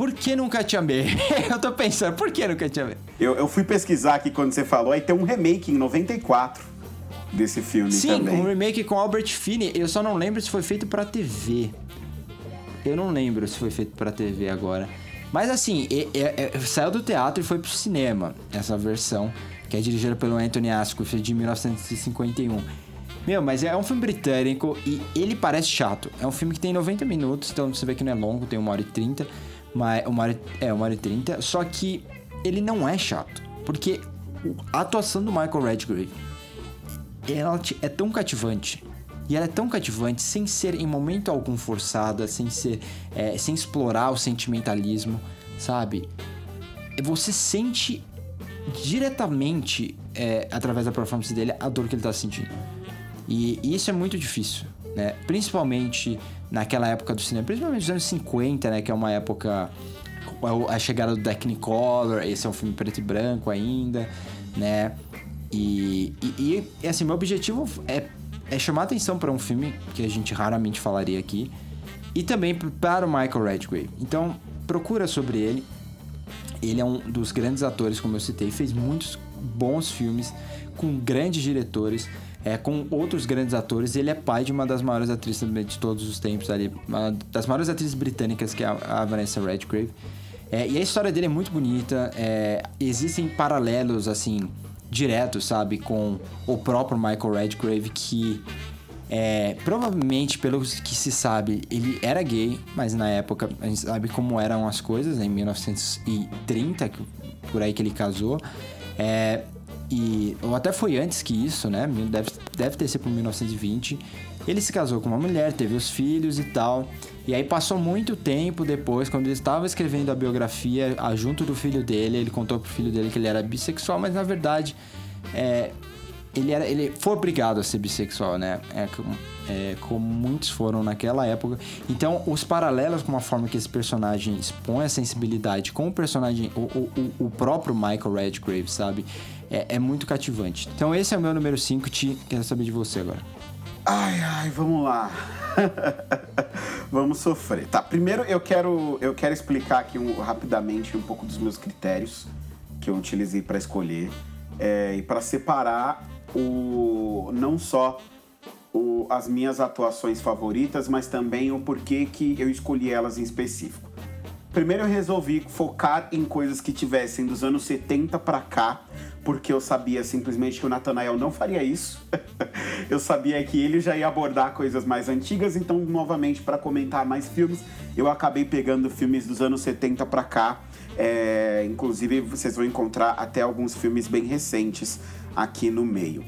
Por que nunca te amei? eu tô pensando, por que nunca te amei? Eu, eu fui pesquisar aqui quando você falou, aí tem um remake em 94 desse filme Sim, também. Sim, um remake com Albert Finney. Eu só não lembro se foi feito pra TV. Eu não lembro se foi feito pra TV agora. Mas assim, saiu do teatro e foi pro cinema, essa versão, que é dirigida pelo Anthony Asquith, de 1951. Meu, mas é um filme britânico e ele parece chato. É um filme que tem 90 minutos, então você vê que não é longo, tem uma hora e 30. Mas uma hora, é, uma hora e trinta. Só que ele não é chato. Porque a atuação do Michael Redgrave ela é tão cativante. E ela é tão cativante sem ser em momento algum forçada, sem ser. É, sem explorar o sentimentalismo, sabe? Você sente diretamente, é, através da performance dele, a dor que ele tá sentindo. E, e isso é muito difícil, né? Principalmente naquela época do cinema, principalmente nos anos 50, né? Que é uma época. A chegada do Technicolor, esse é um filme preto e branco ainda, né? E, e, e assim, meu objetivo é, é chamar atenção para um filme que a gente raramente falaria aqui, e também para o Michael Redgrave. Então, procura sobre ele. Ele é um dos grandes atores, como eu citei, fez muitos bons filmes com grandes diretores é, com outros grandes atores. Ele é pai de uma das maiores atrizes de todos os tempos ali, uma das maiores atrizes britânicas, que é a, Vanessa Redgrave. É, e a história dele é muito bonita. É, existem paralelos, assim, diretos, sabe, com o próprio Michael Redgrave, que é, provavelmente, pelo que se sabe, ele era gay, mas na época a gente sabe como eram as coisas, né, em 1930, por aí que ele casou. É, e, ou até foi antes que isso, né? Deve, deve ter sido por 1920. Ele se casou com uma mulher, teve os filhos e tal. E aí passou muito tempo depois, quando ele estava escrevendo a biografia, junto do filho dele, ele contou pro filho dele que ele era bissexual, mas na verdade é, ele, era, ele foi obrigado a ser bissexual, né? É, é, como muitos foram naquela época. Então, os paralelos com a forma que esse personagem expõe a sensibilidade com o personagem, o, o, o próprio Michael Redgrave, sabe? É, é, muito cativante. Então, esse é o meu número 5, Ti. Quero saber de você agora. Ai, ai, vamos lá. vamos sofrer. Tá, primeiro eu quero, eu quero explicar aqui um, rapidamente um pouco dos meus critérios que eu utilizei para escolher é, e para separar o não só o, as minhas atuações favoritas, mas também o porquê que eu escolhi elas em específico. primeiro eu resolvi focar em coisas que tivessem dos anos 70 para cá, porque eu sabia simplesmente que o Nathanael não faria isso. eu sabia que ele já ia abordar coisas mais antigas, então, novamente, para comentar mais filmes, eu acabei pegando filmes dos anos 70 para cá. É, inclusive, vocês vão encontrar até alguns filmes bem recentes aqui no meio.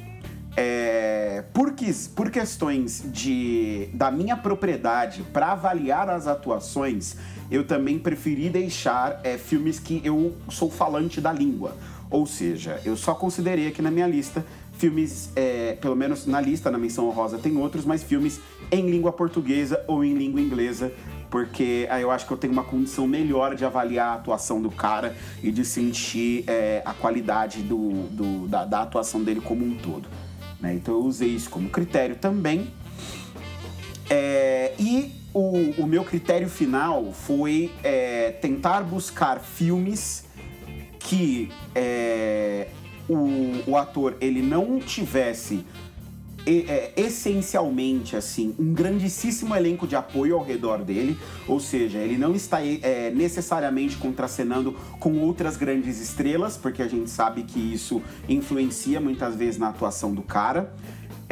É, por, por questões de, da minha propriedade para avaliar as atuações, eu também preferi deixar é, filmes que eu sou falante da língua. Ou seja, eu só considerei aqui na minha lista filmes, é, pelo menos na lista, na menção honrosa tem outros, mas filmes em língua portuguesa ou em língua inglesa, porque aí eu acho que eu tenho uma condição melhor de avaliar a atuação do cara e de sentir é, a qualidade do, do da, da, atuação dele como um todo. Né? Então eu usei isso como critério também. É, e o, o, meu critério final foi é, tentar buscar filmes que é, o, o ator ele não tivesse é, essencialmente assim um grandíssimo elenco de apoio ao redor dele, ou seja, ele não está é, necessariamente contracenando com outras grandes estrelas, porque a gente sabe que isso influencia muitas vezes na atuação do cara.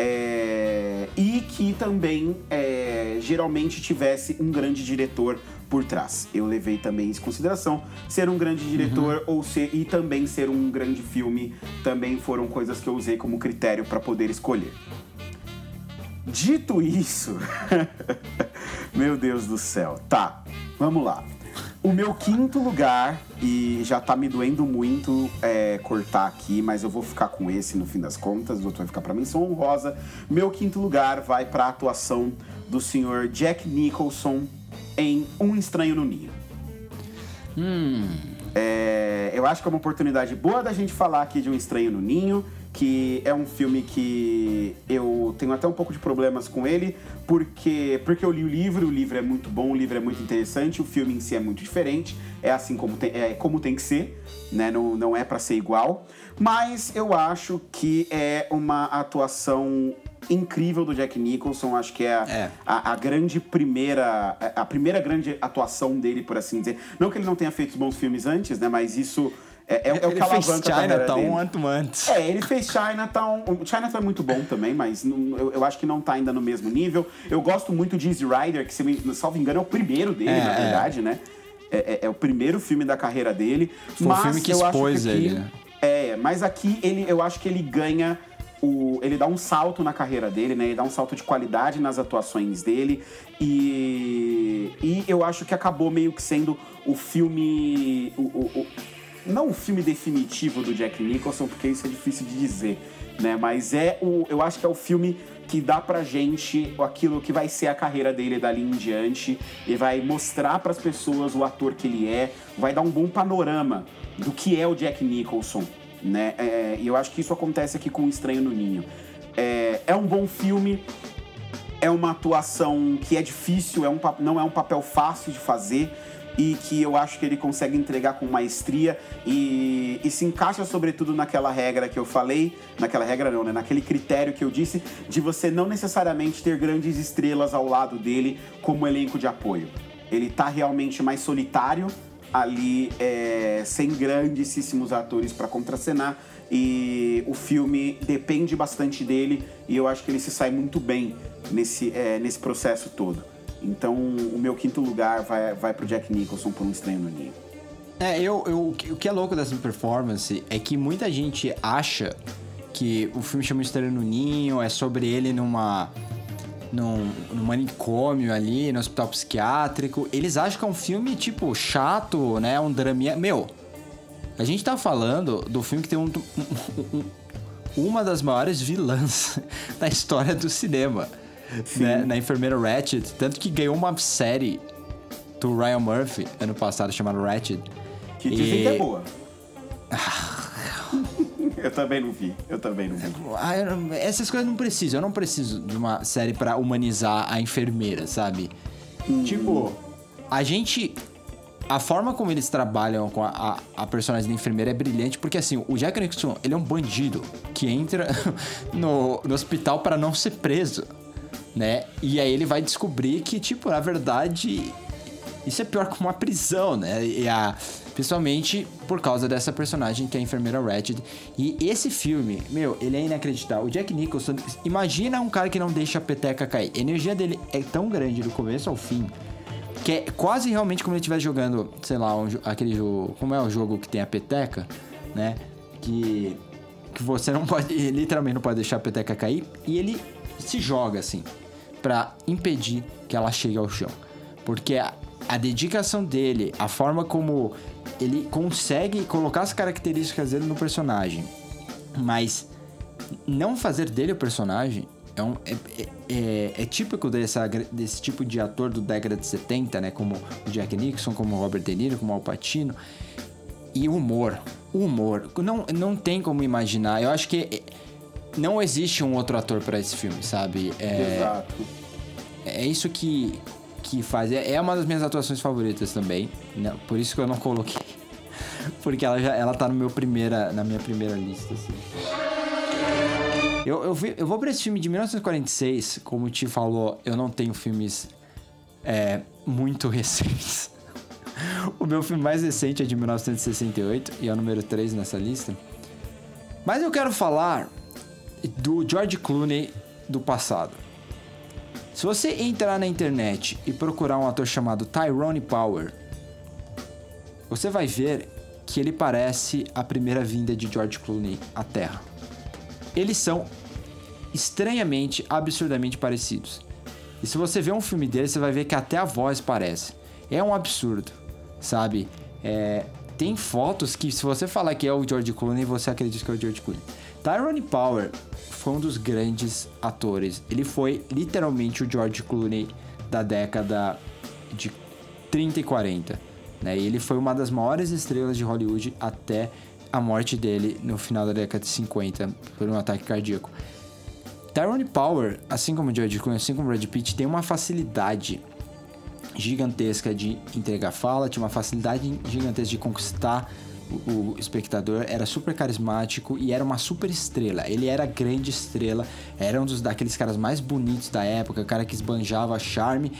É, e que também é, geralmente tivesse um grande diretor por trás. Eu levei também isso em consideração. Ser um grande diretor uhum. ou ser e também ser um grande filme também foram coisas que eu usei como critério para poder escolher. Dito isso, meu Deus do céu. Tá, vamos lá. O meu quinto lugar, e já tá me doendo muito é, cortar aqui, mas eu vou ficar com esse no fim das contas, o outro vai ficar pra menção honrosa. Meu quinto lugar vai pra atuação do senhor Jack Nicholson em Um Estranho no Ninho. Hum. É, eu acho que é uma oportunidade boa da gente falar aqui de Um Estranho no Ninho que é um filme que eu tenho até um pouco de problemas com ele, porque, porque eu li o livro, o livro é muito bom, o livro é muito interessante, o filme em si é muito diferente, é assim como tem, é como tem que ser, né? não, não é para ser igual, mas eu acho que é uma atuação incrível do Jack Nicholson, acho que é a, é. a, a, grande primeira, a primeira grande atuação dele, por assim dizer. Não que ele não tenha feito bons filmes antes, né? Mas isso é, é, é o que a Chinatown um ano antes. É, ele fez Chinatown. O Chinatown é muito bom também, mas não, eu, eu, acho que não tá ainda no mesmo nível. Eu gosto muito de Easy Rider, que, se me salvo engano, é o primeiro dele, é, na é. verdade, né? É, é, é, o primeiro filme da carreira dele. Foi mas um filme que expôs que aqui, ele, né? É, mas aqui ele, eu acho que ele ganha o, ele dá um salto na carreira dele, né? Ele dá um salto de qualidade nas atuações dele. E, e eu acho que acabou meio que sendo o filme. O, o, não o filme definitivo do Jack Nicholson, porque isso é difícil de dizer, né? Mas é o. Eu acho que é o filme que dá pra gente aquilo que vai ser a carreira dele dali em diante e vai mostrar para as pessoas o ator que ele é, vai dar um bom panorama do que é o Jack Nicholson, né? É, e eu acho que isso acontece aqui com o Estranho no Ninho. É, é um bom filme, é uma atuação que é difícil, é um, não é um papel fácil de fazer e que eu acho que ele consegue entregar com maestria e, e, se encaixa sobretudo naquela regra que eu falei, naquela regra não, né? Naquele critério que eu disse de você não necessariamente ter grandes estrelas ao lado dele como elenco de apoio. Ele tá realmente mais solitário ali, é, sem grandíssimos atores para contracenar e o filme depende bastante dele e eu acho que ele se sai muito bem nesse, é, nesse processo todo. Então, o meu quinto lugar vai, vai pro Jack Nicholson por um estranho no ninho. É, eu, eu, o que é louco dessa performance é que muita gente acha que o filme chama Estranho no Ninho, é sobre ele numa. Num, num manicômio ali, no hospital psiquiátrico. Eles acham que é um filme, tipo, chato, né? Um draminha. Meu, a gente tá falando do filme que tem um, um, um, uma das maiores vilãs da história do cinema né, na enfermeira Ratchet. Tanto que ganhou uma série do Ryan Murphy ano passado chamada Ratchet. Que dizem e... que é boa. eu também não vi. Eu também não vi. Ah, essas coisas não precisam. Eu não preciso de uma série para humanizar a enfermeira, sabe? Hum. Tipo, a gente a forma como eles trabalham com a, a, a, personagem da enfermeira é brilhante, porque assim, o Jack Nixon, ele é um bandido que entra no, no hospital para não ser preso né? E aí ele vai descobrir que, tipo, na verdade, Isso é pior que uma prisão, né? E a, principalmente por causa dessa personagem que é a enfermeira Ratched. E esse filme, meu, ele é inacreditável. O Jack Nicholson, imagina um cara que não deixa a peteca cair. A energia dele é tão grande do começo ao fim. Que é quase realmente como ele estivesse jogando, sei lá, um, aquele jogo. Como é o jogo que tem a peteca, né? Que. Que você não pode. Literalmente não pode deixar a peteca cair. E ele se joga assim. para impedir que ela chegue ao chão. Porque a, a dedicação dele, a forma como ele consegue colocar as características dele no personagem, mas não fazer dele o personagem é, um, é, é, é, é típico dessa, desse tipo de ator do década de 70, né? Como o Jack Nixon, como o Robert De Niro, como o Al Pacino. E o humor. Humor. Não, não tem como imaginar. Eu acho que não existe um outro ator para esse filme, sabe? É, Exato. É isso que, que faz. É, é uma das minhas atuações favoritas também. Né? Por isso que eu não coloquei. Porque ela já ela tá no meu primeira, na minha primeira lista, assim. Eu, eu, vi, eu vou pra esse filme de 1946, como Ti falou, eu não tenho filmes é, muito recentes. o meu filme mais recente é de 1968 e é o número 3 nessa lista. Mas eu quero falar do George Clooney do passado. Se você entrar na internet e procurar um ator chamado Tyrone Power, você vai ver que ele parece a primeira vinda de George Clooney à Terra. Eles são estranhamente, absurdamente parecidos. E se você vê um filme dele, você vai ver que até a voz parece. É um absurdo, sabe? É, tem fotos que, se você falar que é o George Clooney, você acredita que é o George Clooney. Tyrone Power foi um dos grandes atores. Ele foi literalmente o George Clooney da década de 30 e 40. Né? E ele foi uma das maiores estrelas de Hollywood até a morte dele no final da década de 50 por um ataque cardíaco. Tyrone Power, assim como George Clooney, assim como Brad Pitt, tem uma facilidade gigantesca de entregar fala, tinha uma facilidade gigantesca de conquistar o, espectador, era super carismático e era uma super estrela. Ele era grande estrela, era um dos daqueles caras mais bonitos da época, o cara que esbanjava charme.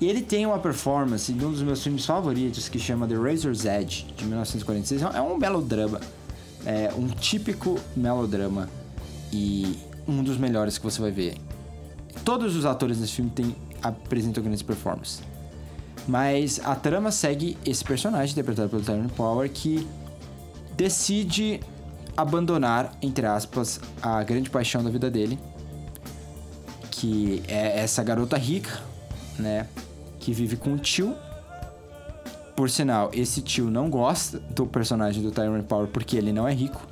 E ele tem uma performance de um dos meus filmes favoritos que chama The Razor's Edge, de 1946. É um melodrama, é um típico melodrama e um dos melhores que você vai ver. Todos os atores nesse filme tem, apresentam grandes performances. Mas a trama segue esse personagem, interpretado pelo Tyrone Power, que decide abandonar, entre aspas, a grande paixão da vida dele, que é essa garota rica, né? Que vive com o tio. Por sinal, esse tio não gosta do personagem do Tyrone Power porque ele não é rico.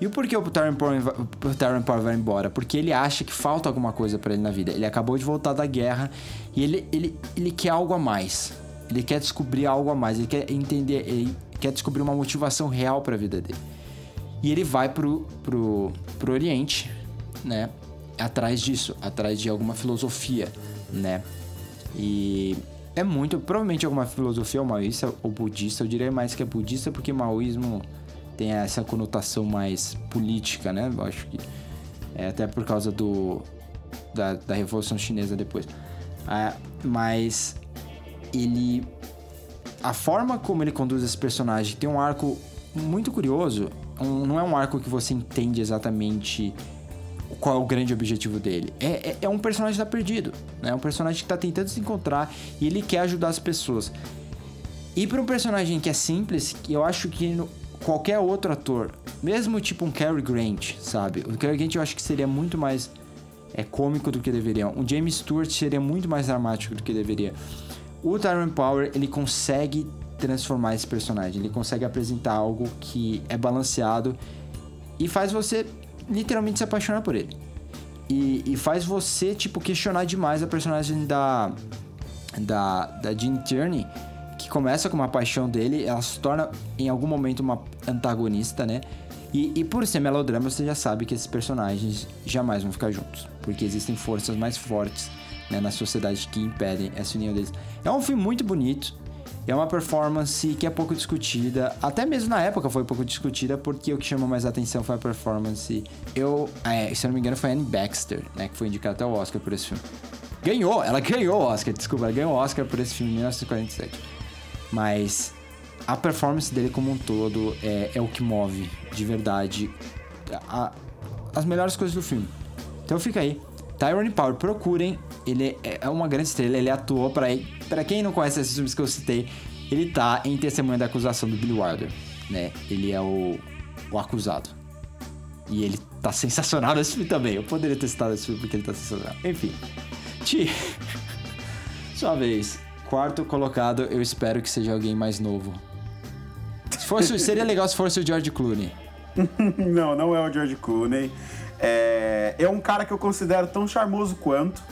E o porquê o Tyrone Power, o vai embora? Porque ele acha que falta alguma coisa para ele na vida. Ele acabou de voltar da guerra e ele, ele, ele quer algo a mais. Ele quer descobrir algo a mais. Ele quer entender, ele quer descobrir uma motivação real para a vida dele. E ele vai pro, pro, pro Oriente, né? Atrás disso, atrás de alguma filosofia, né? E é muito, provavelmente alguma filosofia maoísta ou budista. Eu diria mais que é budista porque maoísmo tem essa conotação mais política, né? Eu acho que é até por causa do da, da Revolução Chinesa depois. Ah, mas ele a forma como ele conduz esse personagem tem um arco muito curioso. Um, não é um arco que você entende exatamente qual é o grande objetivo dele. É, é, é um personagem que tá perdido, né? É um personagem que tá tentando se encontrar e ele quer ajudar as pessoas. E para um personagem que é simples, eu acho que no, qualquer outro ator, mesmo tipo um Cary Grant, sabe? O Cary Grant eu acho que seria muito mais é cômico do que deveria. Um James Stewart seria muito mais dramático do que deveria. O Tyrone Power, ele consegue transformar esse personagem, ele consegue apresentar algo que é balanceado e faz você literalmente se apaixonar por ele. E, e faz você, tipo, questionar demais a personagem da da, da Jean Tierney, que começa com uma paixão dele, ela se torna em algum momento uma antagonista, né? E, e, por ser melodrama, você já sabe que esses personagens jamais vão ficar juntos, porque existem forças mais fortes né, na sociedade que impedem essa união deles. É um filme muito bonito, é uma performance que é pouco discutida, até mesmo na época foi pouco discutida, porque o que chamou mais atenção foi a performance. Eu, é, se eu não me engano, foi Anne Baxter, né, que foi indicada até o Oscar por esse filme. Ganhou, ela ganhou o Oscar, desculpa, ela ganhou o Oscar por esse filme em 1947. Mas a performance dele como um todo é, é o que move, de verdade, a, as melhores coisas do filme. Então fica aí. Tyrone Power, procurem. Ele é, é uma grande estrela, ele atuou para para quem não conhece esses filmes que eu citei, ele tá em Testemunha da Acusação do Billy Wilder, né? Ele é o, o acusado. E ele tá sensacional nesse filme também. Eu poderia ter citado esse filme porque ele tá sensacional. Enfim. Ti. Sua vez. Quarto colocado, eu espero que seja alguém mais novo. Se fosse, seria legal se fosse o George Clooney. não, não é o George Clooney. É, é um cara que eu considero tão charmoso quanto.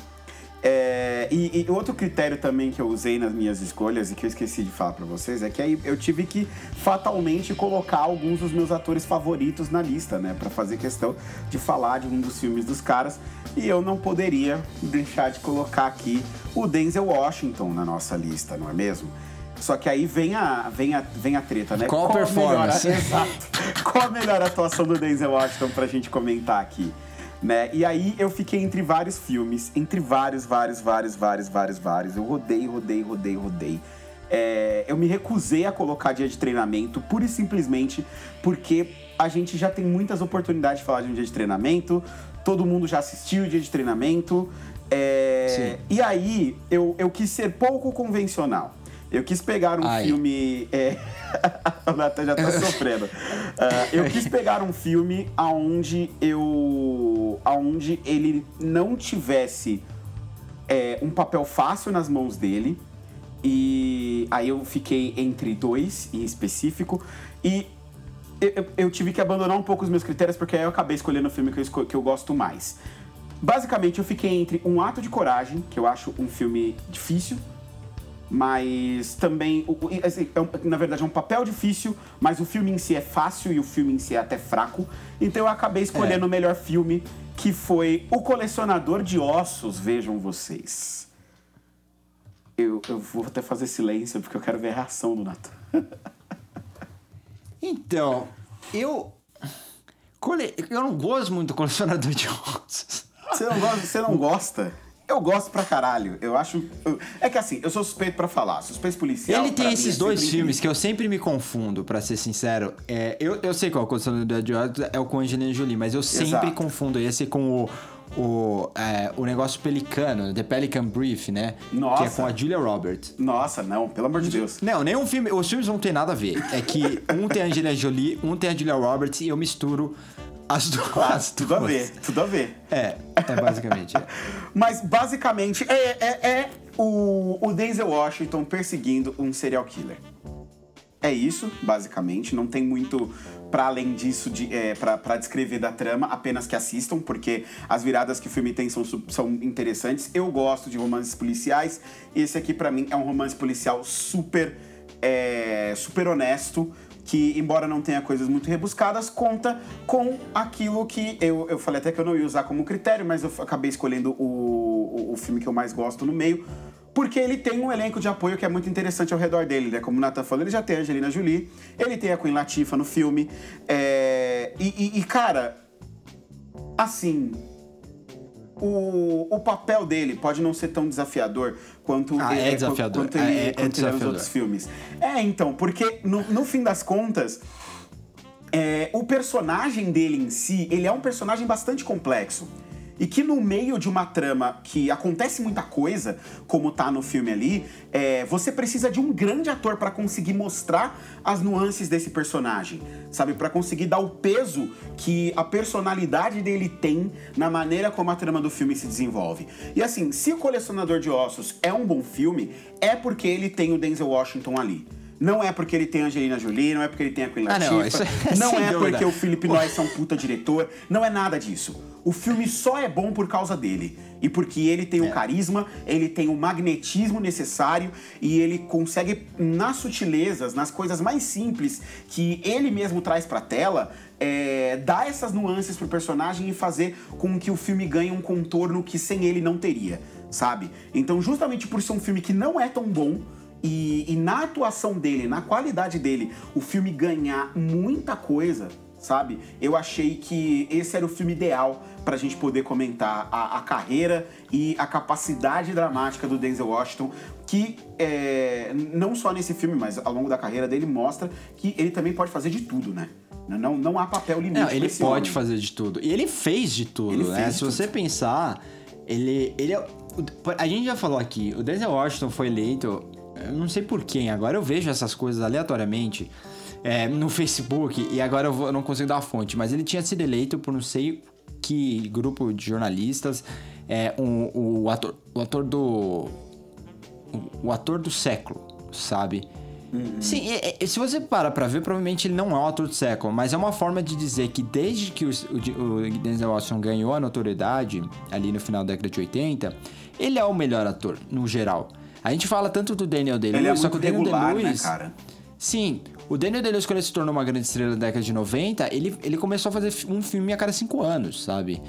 É, e, e, outro critério também que eu usei nas minhas escolhas e que eu esqueci de falar para vocês é que aí eu tive que fatalmente colocar alguns dos meus atores favoritos na lista, né, para fazer questão de falar de um dos filmes dos caras e eu não poderia deixar de colocar aqui o Denzel Washington na nossa lista, não é mesmo? Só que aí vem a, vem a, vem a treta, né? Qual, Qual a performance? Melhor, exato. Qual a melhor atuação do Denzel Washington pra gente comentar aqui? Né? E aí eu fiquei entre vários filmes, entre vários, vários, vários, vários, vários, vários. Eu rodei, rodei, rodei, rodei. É, eu me recusei a colocar dia de treinamento, pura e simplesmente porque a gente já tem muitas oportunidades de falar de um dia de treinamento, todo mundo já assistiu o dia de treinamento. É, e aí eu, eu quis ser pouco convencional. Eu quis pegar um Ai. filme. É... o Nathan já tá sofrendo. Uh, eu quis pegar um filme aonde eu. aonde ele não tivesse é, um papel fácil nas mãos dele. E aí eu fiquei entre dois em específico. E eu, eu, tive que abandonar um pouco os meus critérios, porque aí eu acabei escolhendo o filme que eu, que eu gosto mais. Basicamente, eu fiquei entre Um Ato de Coragem, que eu acho um filme difícil mas também, assim, é na verdade, é um papel difícil, mas o filme em si é fácil e o filme em si é até fraco. Então eu acabei escolhendo é. o melhor filme, que foi O Colecionador de Ossos, vejam vocês. Eu, eu vou até fazer silêncio porque eu quero ver a reação do Nathan. então, eu. Eu não gosto muito do colecionador de ossos. Você não gosta? Você não gosta? Eu gosto pra caralho. Eu acho. É que assim, eu sou suspeito para falar. Suspeito policial. Ele tem esses é dois filmes que eu sempre me confundo, para ser sincero. É, eu, eu sei qual é a condição do Edward é o com Angelina Jolie, mas eu sempre Exato. confundo esse com o. O, é, o negócio pelicano, The Pelican Brief, né? Nossa. Que é com a Julia Roberts. Nossa, não, pelo amor de Deus. Não, nenhum filme. Os filmes não tem nada a ver. É que um tem a Angelina Jolie, um tem a Julia Roberts e eu misturo as duas. Ah, tudo a ver, tudo a ver. É, é basicamente. É. Mas basicamente é, é, é o, o Denzel Washington perseguindo um serial killer. É isso, basicamente. Não tem muito para além disso de, é, para descrever da trama, apenas que assistam, porque as viradas que o filme tem são, são interessantes. Eu gosto de romances policiais. Esse aqui, para mim, é um romance policial super, é, super honesto que, embora não tenha coisas muito rebuscadas, conta com aquilo que eu, eu falei até que eu não ia usar como critério, mas eu acabei escolhendo o, o, o filme que eu mais gosto no meio, porque ele tem um elenco de apoio que é muito interessante ao redor dele, né? Como o Nathan falou, ele já tem a Angelina Jolie, ele tem a Queen Latifah no filme, é... e, e, e cara, assim, o, o papel dele pode não ser tão desafiador quanto, ah, é, é desafiador. quanto, ele, é, é, quanto é desafiador. outros filmes. É, então, porque no, no fim das contas, é, o personagem dele em si, ele é um personagem bastante complexo e que no meio de uma trama que acontece muita coisa, como tá no filme ali, é, você precisa de um grande ator para conseguir mostrar as nuances desse personagem, sabe? Para conseguir dar o peso que a personalidade dele tem na maneira como a trama do filme se desenvolve. E assim, se o Colecionador de Ossos é um bom filme, é porque ele tem o Denzel Washington ali. Não é porque ele tem Angelina Jolie, não é porque ele tem a Queen Latifah, ah, não, isso é, não é porque o Philip Noyce é um puta diretor, não é nada disso. O filme só é bom por causa dele. E porque ele tem o é. carisma, ele tem o magnetismo necessário e ele consegue, nas sutilezas, nas coisas mais simples que ele mesmo traz pra tela, é, dar essas nuances pro personagem e fazer com que o filme ganhe um contorno que sem ele não teria, sabe? Então, justamente por ser um filme que não é tão bom, e, e, na atuação dele, na qualidade dele, o filme ganhar muita coisa, sabe? Eu achei que esse era o filme ideal pra gente poder comentar a, a carreira e a capacidade dramática do Denzel Washington, que é, não só nesse filme, mas ao longo da carreira dele mostra que ele também pode fazer de tudo, né? Não, não há papel limite. Não, ele pode homem. fazer de tudo. E ele fez de tudo, Ele né? Se você pensar, ele, ele é. A gente já falou aqui, o Denzel Washington foi eleito, não sei por quem, agora eu vejo essas coisas aleatoriamente é, no Facebook e agora eu, vou- eu não consigo dar a fonte, mas ele tinha sido eleito por não sei que grupo de jornalistas, é, um- o, ator, o ator do. O, ator do século, sabe? Sim, é- é- se você para pra ver, provavelmente ele não é o ator do século, mas é uma forma de dizer que desde que o, o- o Denzel Washington ganhou a notoriedade, ali no final da década de 80, ele é o melhor ator, no geral. A gente fala tanto do Daniel Day-Lewis, é só que o Daniel né, Day-Lewis... cara? Sim, o Daniel Day-Lewis, quando ele se tornou uma grande estrela na década de 90, ele, ele começou a fazer um filme a cada cinco anos, sabe?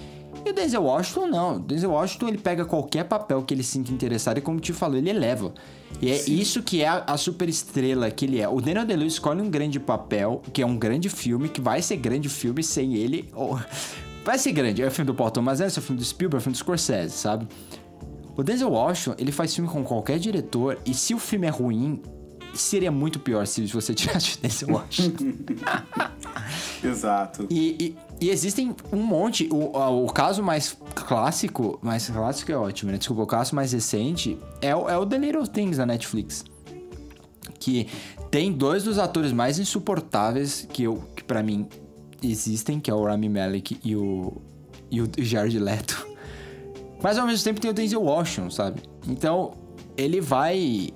E o Denzel Washington, não. O Denzel Washington, ele pega qualquer papel que ele se sinta interessado e, como te falou, ele eleva. E é isso que é a, a super estrela que ele é. O Daniel Day-Lewis escolhe um grande papel, que é um grande filme, que vai ser grande filme sem ele... ou- Vai ser grande. É o filme do Paul Thomas Anderson, é o filme do Spielberg, é o filme do Scorsese, sabe? O Denzel Washington, ele faz filme com qualquer diretor, e se o filme é ruim, seria muito pior se você tirasse o Denzel Washington. Exato. e, e- e existem um monte. O, o caso mais clássico, mais clássico é ótimo, né? Desculpa, o caso mais recente é, o- é o The Little Things da Netflix. Que tem dois dos atores mais insuportáveis que, eu, que para mim existem, que é o Rami Malek e o, e o Jared Leto. Mas ao mesmo tempo tem o Denzel Washington, sabe? Então, ele vai.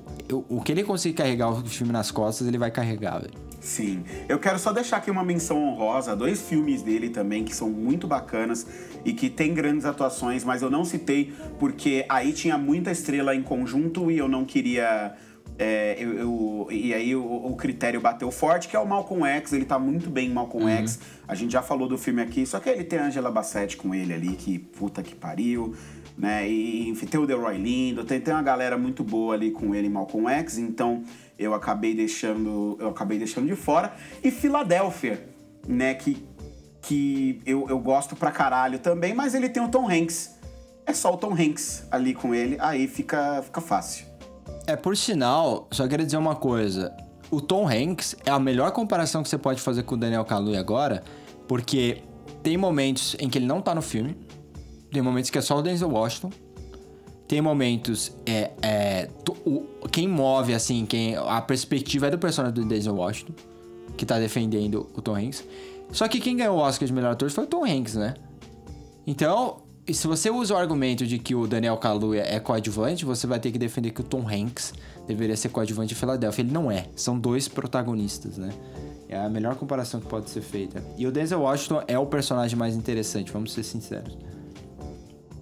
O, que ele conseguir carregar o filme nas costas, ele vai carregar, velho. Sim. Eu quero só deixar aqui uma menção honrosa, dois filmes dele também que são muito bacanas e que tem grandes atuações, mas eu não citei porque aí tinha muita estrela em conjunto e eu não queria. É, eu, eu- e aí o, o critério bateu forte, que é o Malcolm X, ele tá muito bem em Malcolm X. A gente já falou do filme aqui, só que ele tem a Angela Bassett com ele ali, que puta que pariu, né? E enfim, tem o Delroy Lindo, tem, tem uma galera muito boa ali com ele em Malcolm X, então eu acabei deixando, eu acabei deixando de fora. E Filadélfia, né, que, que eu, eu gosto pra caralho também, mas ele tem o Tom Hanks. É só o Tom Hanks ali com ele, aí fica, fica fácil. É, por sinal, só queria dizer uma coisa. O Tom Hanks é a melhor comparação que você pode fazer com o Daniel Kaluuya agora, porque tem momentos em que ele não tá no filme, tem momentos que é só o Denzel Washington, tem momentos é, é o- quem move assim, quem a perspectiva é do personagem do Denzel Washington, que tá defendendo o Tom Hanks. Só que quem ganhou o Oscar de melhor ator foi o Tom Hanks, né? Então, e se você usa o argumento de que o Daniel Kaluuya é coadjuvante, você vai ter que defender que o Tom Hanks deveria ser coadjuvante em Filadélfia. Ele não é. São dois protagonistas, né? É a melhor comparação que pode ser feita. E o Denzel Washington é o personagem mais interessante, vamos ser sinceros.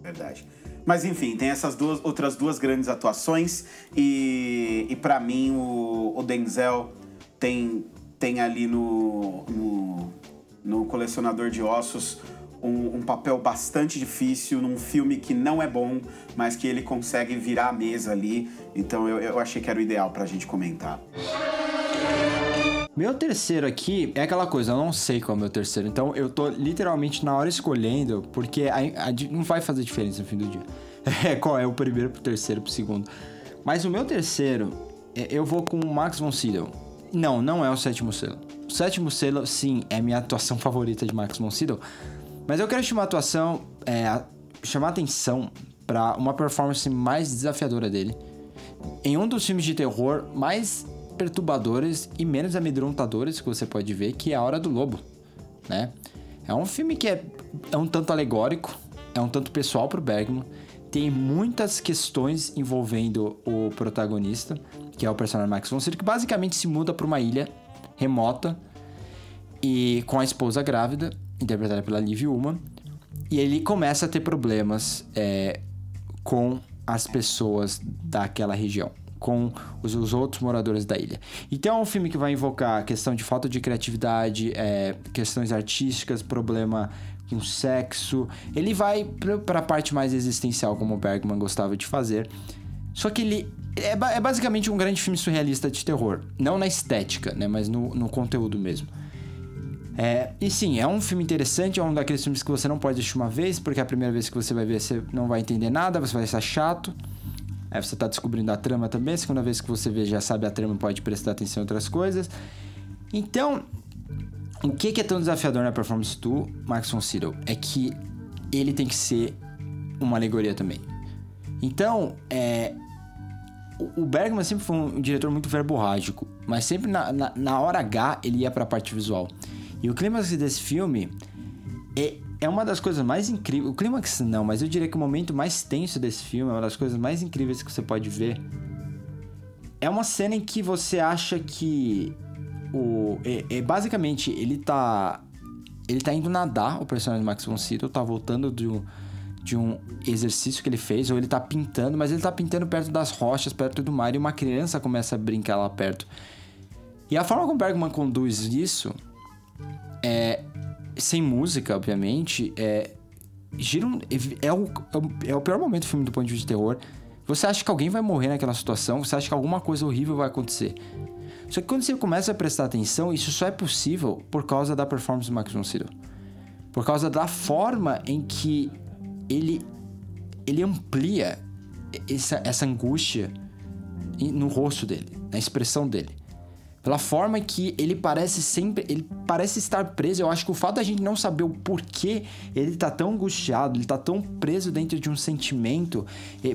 Verdade. Mas enfim, tem essas duas outras duas grandes atuações e, e para mim o, o Denzel tem, tem ali no, no, no Colecionador de Ossos um, um papel bastante difícil num filme que não é bom, mas que ele consegue virar a mesa ali. Então eu, eu achei que era o ideal pra gente comentar. Meu terceiro aqui é aquela coisa, eu não sei qual é o meu terceiro, então eu tô literalmente na hora escolhendo, porque a- a não vai fazer diferença no fim do dia. É, qual é o primeiro pro terceiro pro segundo. Mas o meu terceiro, é, eu vou com o Max von Sydow. Não, não é o sétimo selo. O sétimo selo, sim, é minha atuação favorita de Max von Sydow. Mas eu quero chamar a atuação, é, chamar atenção pra uma performance mais desafiadora dele. Em um dos filmes de terror mais perturbadores e menos amedrontadores que você pode ver, que é A Hora do Lobo, né? É um filme que é, é um tanto alegórico, é um tanto pessoal pro Bergman, tem muitas questões envolvendo o protagonista, que é o personagem Max von Sydow, que basicamente se muda para uma ilha remota e com a esposa grávida, interpretada pela Liv Ullmann, e ele começa a ter problemas é, com as pessoas daquela região, com os, os outros moradores da ilha. Então é um filme que vai invocar a questão de falta de criatividade, é, questões artísticas, problema com sexo. Ele vai para a parte mais existencial, como o Bergman gostava de fazer. Só que ele é, é basicamente um grande filme surrealista de terror. Não na estética, né? Mas no, no conteúdo mesmo. É, e sim, é um filme interessante, é um daqueles filmes que você não pode assistir uma vez, porque a primeira vez que você vai ver, você não vai entender nada, você vai achar chato. Aí você tá descobrindo a trama também, a segunda vez que você vê, já sabe a trama, pode prestar atenção em outras coisas. Então, o que, que é tão desafiador na performance do Max von Sydow? É que ele tem que ser uma alegoria também. Então, é, o Bergman sempre foi um diretor muito verborrágico, mas sempre na, na, na hora H ele ia para a parte visual. E o clímax desse filme é, é uma das coisas mais incríveis. O clímax não, mas eu diria que o momento mais tenso desse filme é uma das coisas mais incríveis que você pode ver. É uma cena em que você acha que o é, é basicamente ele tá ele tá indo nadar, o personagem Max von Sydow tá voltando de um, de um exercício que ele fez, ou ele tá pintando, mas ele tá pintando perto das rochas, perto do mar, e uma criança começa a brincar lá perto. E a forma como Bergman conduz isso é sem música, obviamente, é gira um, é, o, é o pior momento do filme do ponto de vista de terror. Você acha que alguém vai morrer naquela situação, você acha que alguma coisa horrível vai acontecer. Só que quando você começa a prestar atenção, isso só é possível por causa da performance do Max von Sydow. Por causa da forma em que ele, ele amplia essa, essa angústia no rosto dele, na expressão dele. Pela forma que ele parece sempre. Ele parece estar preso. Eu acho que o fato da gente não saber o porquê ele tá tão angustiado, ele tá tão preso dentro de um sentimento,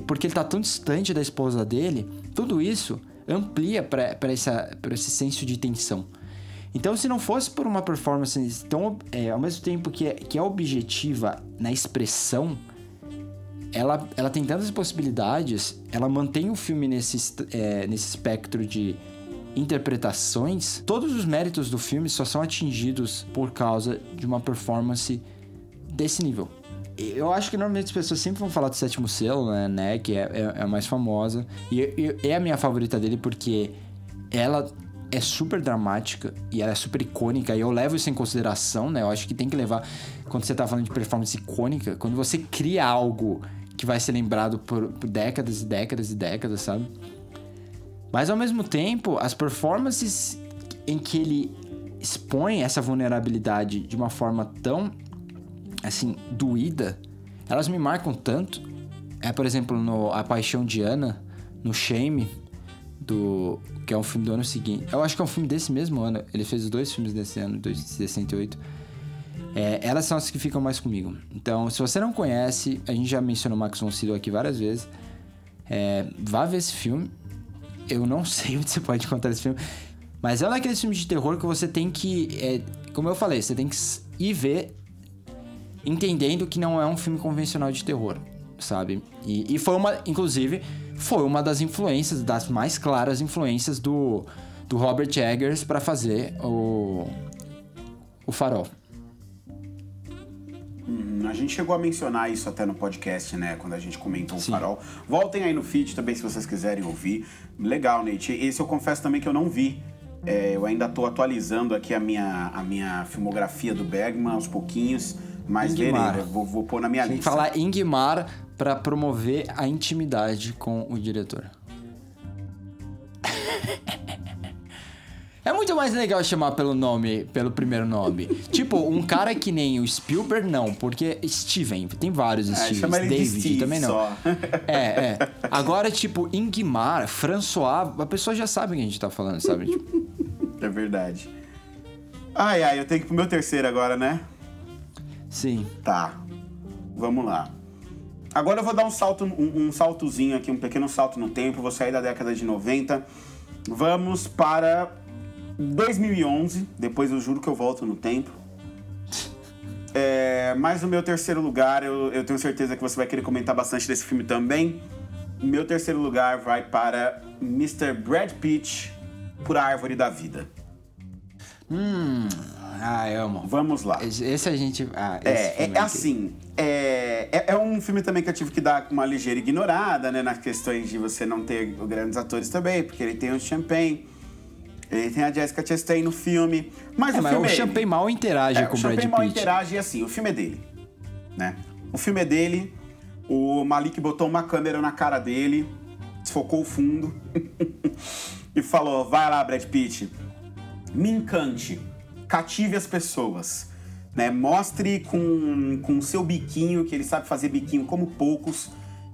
porque ele tá tão distante da esposa dele, tudo isso amplia para esse senso de tensão. Então, se não fosse por uma performance tão, é, ao mesmo tempo que é, que é objetiva na expressão, ela, ela tem tantas possibilidades, ela mantém o filme nesse, é, nesse espectro de interpretações. Todos os méritos do filme só são atingidos por causa de uma performance desse nível. Eu acho que normalmente as pessoas sempre vão falar do Sétimo Selo, né? né que é, é, é, a mais famosa. E é a minha favorita dele porque ela é super dramática e ela é super icônica. E eu levo isso em consideração, né? Eu acho que tem que levar. Quando você tá falando de performance icônica, quando você cria algo que vai ser lembrado por, por décadas e décadas e décadas, sabe? Mas ao mesmo tempo, as performances em que ele expõe essa vulnerabilidade de uma forma tão assim, doída, elas me marcam tanto. É, por exemplo, no A Paixão de Ana, no Shame, do que é um filme do ano seguinte. Eu acho que é um filme desse mesmo ano. Ele fez dois filmes desse ano, de 68. É, elas são as que ficam mais comigo. Então, se você não conhece, a gente já mencionou Max von Sydow aqui várias vezes. É, vá ver esse filme. Eu não sei onde você pode encontrar esse filme. Mas é um daqueles filmes de terror que você tem que... É, como eu falei, você tem que ir ver entendendo que não é um filme convencional de terror, sabe? E, e foi uma, inclusive, foi uma das influências, das mais claras influências do, do Robert Eggers para fazer o, o Farol. A gente chegou a mencionar isso até no podcast, né? Quando a gente comentou Sim. o farol. Voltem aí no feed também se vocês quiserem ouvir. Legal, Nate. Esse eu confesso também que eu não vi. É, eu ainda estou atualizando aqui a minha, a minha filmografia do Bergman aos pouquinhos. Mas Ingmar. verei, vou, vou pôr na minha Tem lista. Tem que falar Ingmar para promover a intimidade com o diretor. É muito mais legal chamar pelo nome, pelo primeiro nome. tipo, um cara que nem o Spielberg, não, porque Steven, tem vários é, Stevens. David Steve também não. Só. é, é. Agora, tipo, Ingmar, François, a pessoa já sabe o que a gente tá falando, sabe? Tipo... É verdade. Ai, ai, eu tenho que ir pro meu terceiro agora, né? Sim. Tá. Vamos lá. Agora eu vou dar um salto, um, um, saltozinho aqui, um pequeno salto no tempo. Vou sair da década de 90. Vamos para 2011. Depois eu juro que eu volto no tempo. É, mas no meu terceiro lugar, eu, eu tenho certeza que você vai querer comentar bastante desse filme também. Meu terceiro lugar vai para Mr. Brad Pitt por A Árvore da Vida. Hum, ah, eu amo. Vamos lá. Esse a gente. Ah, é, é, é assim. É, é, é, um filme também que eu tive que dar uma ligeira ignorada, né? Nas questões de você não ter grandes atores também, porque ele tem o Champagne. Ele tem a Jessica Chastain no filme. Mas é, o mas filme. O é Champagne mal interage é, com o Brad Pitt. O Champagne mal interage e assim, o filme é dele. Né? O filme é dele. O Malik botou uma câmera na cara dele, desfocou o fundo e falou: vai lá, Brad Pitt, me encante cative as pessoas. Né? Mostre com o seu biquinho, que ele sabe fazer biquinho como poucos,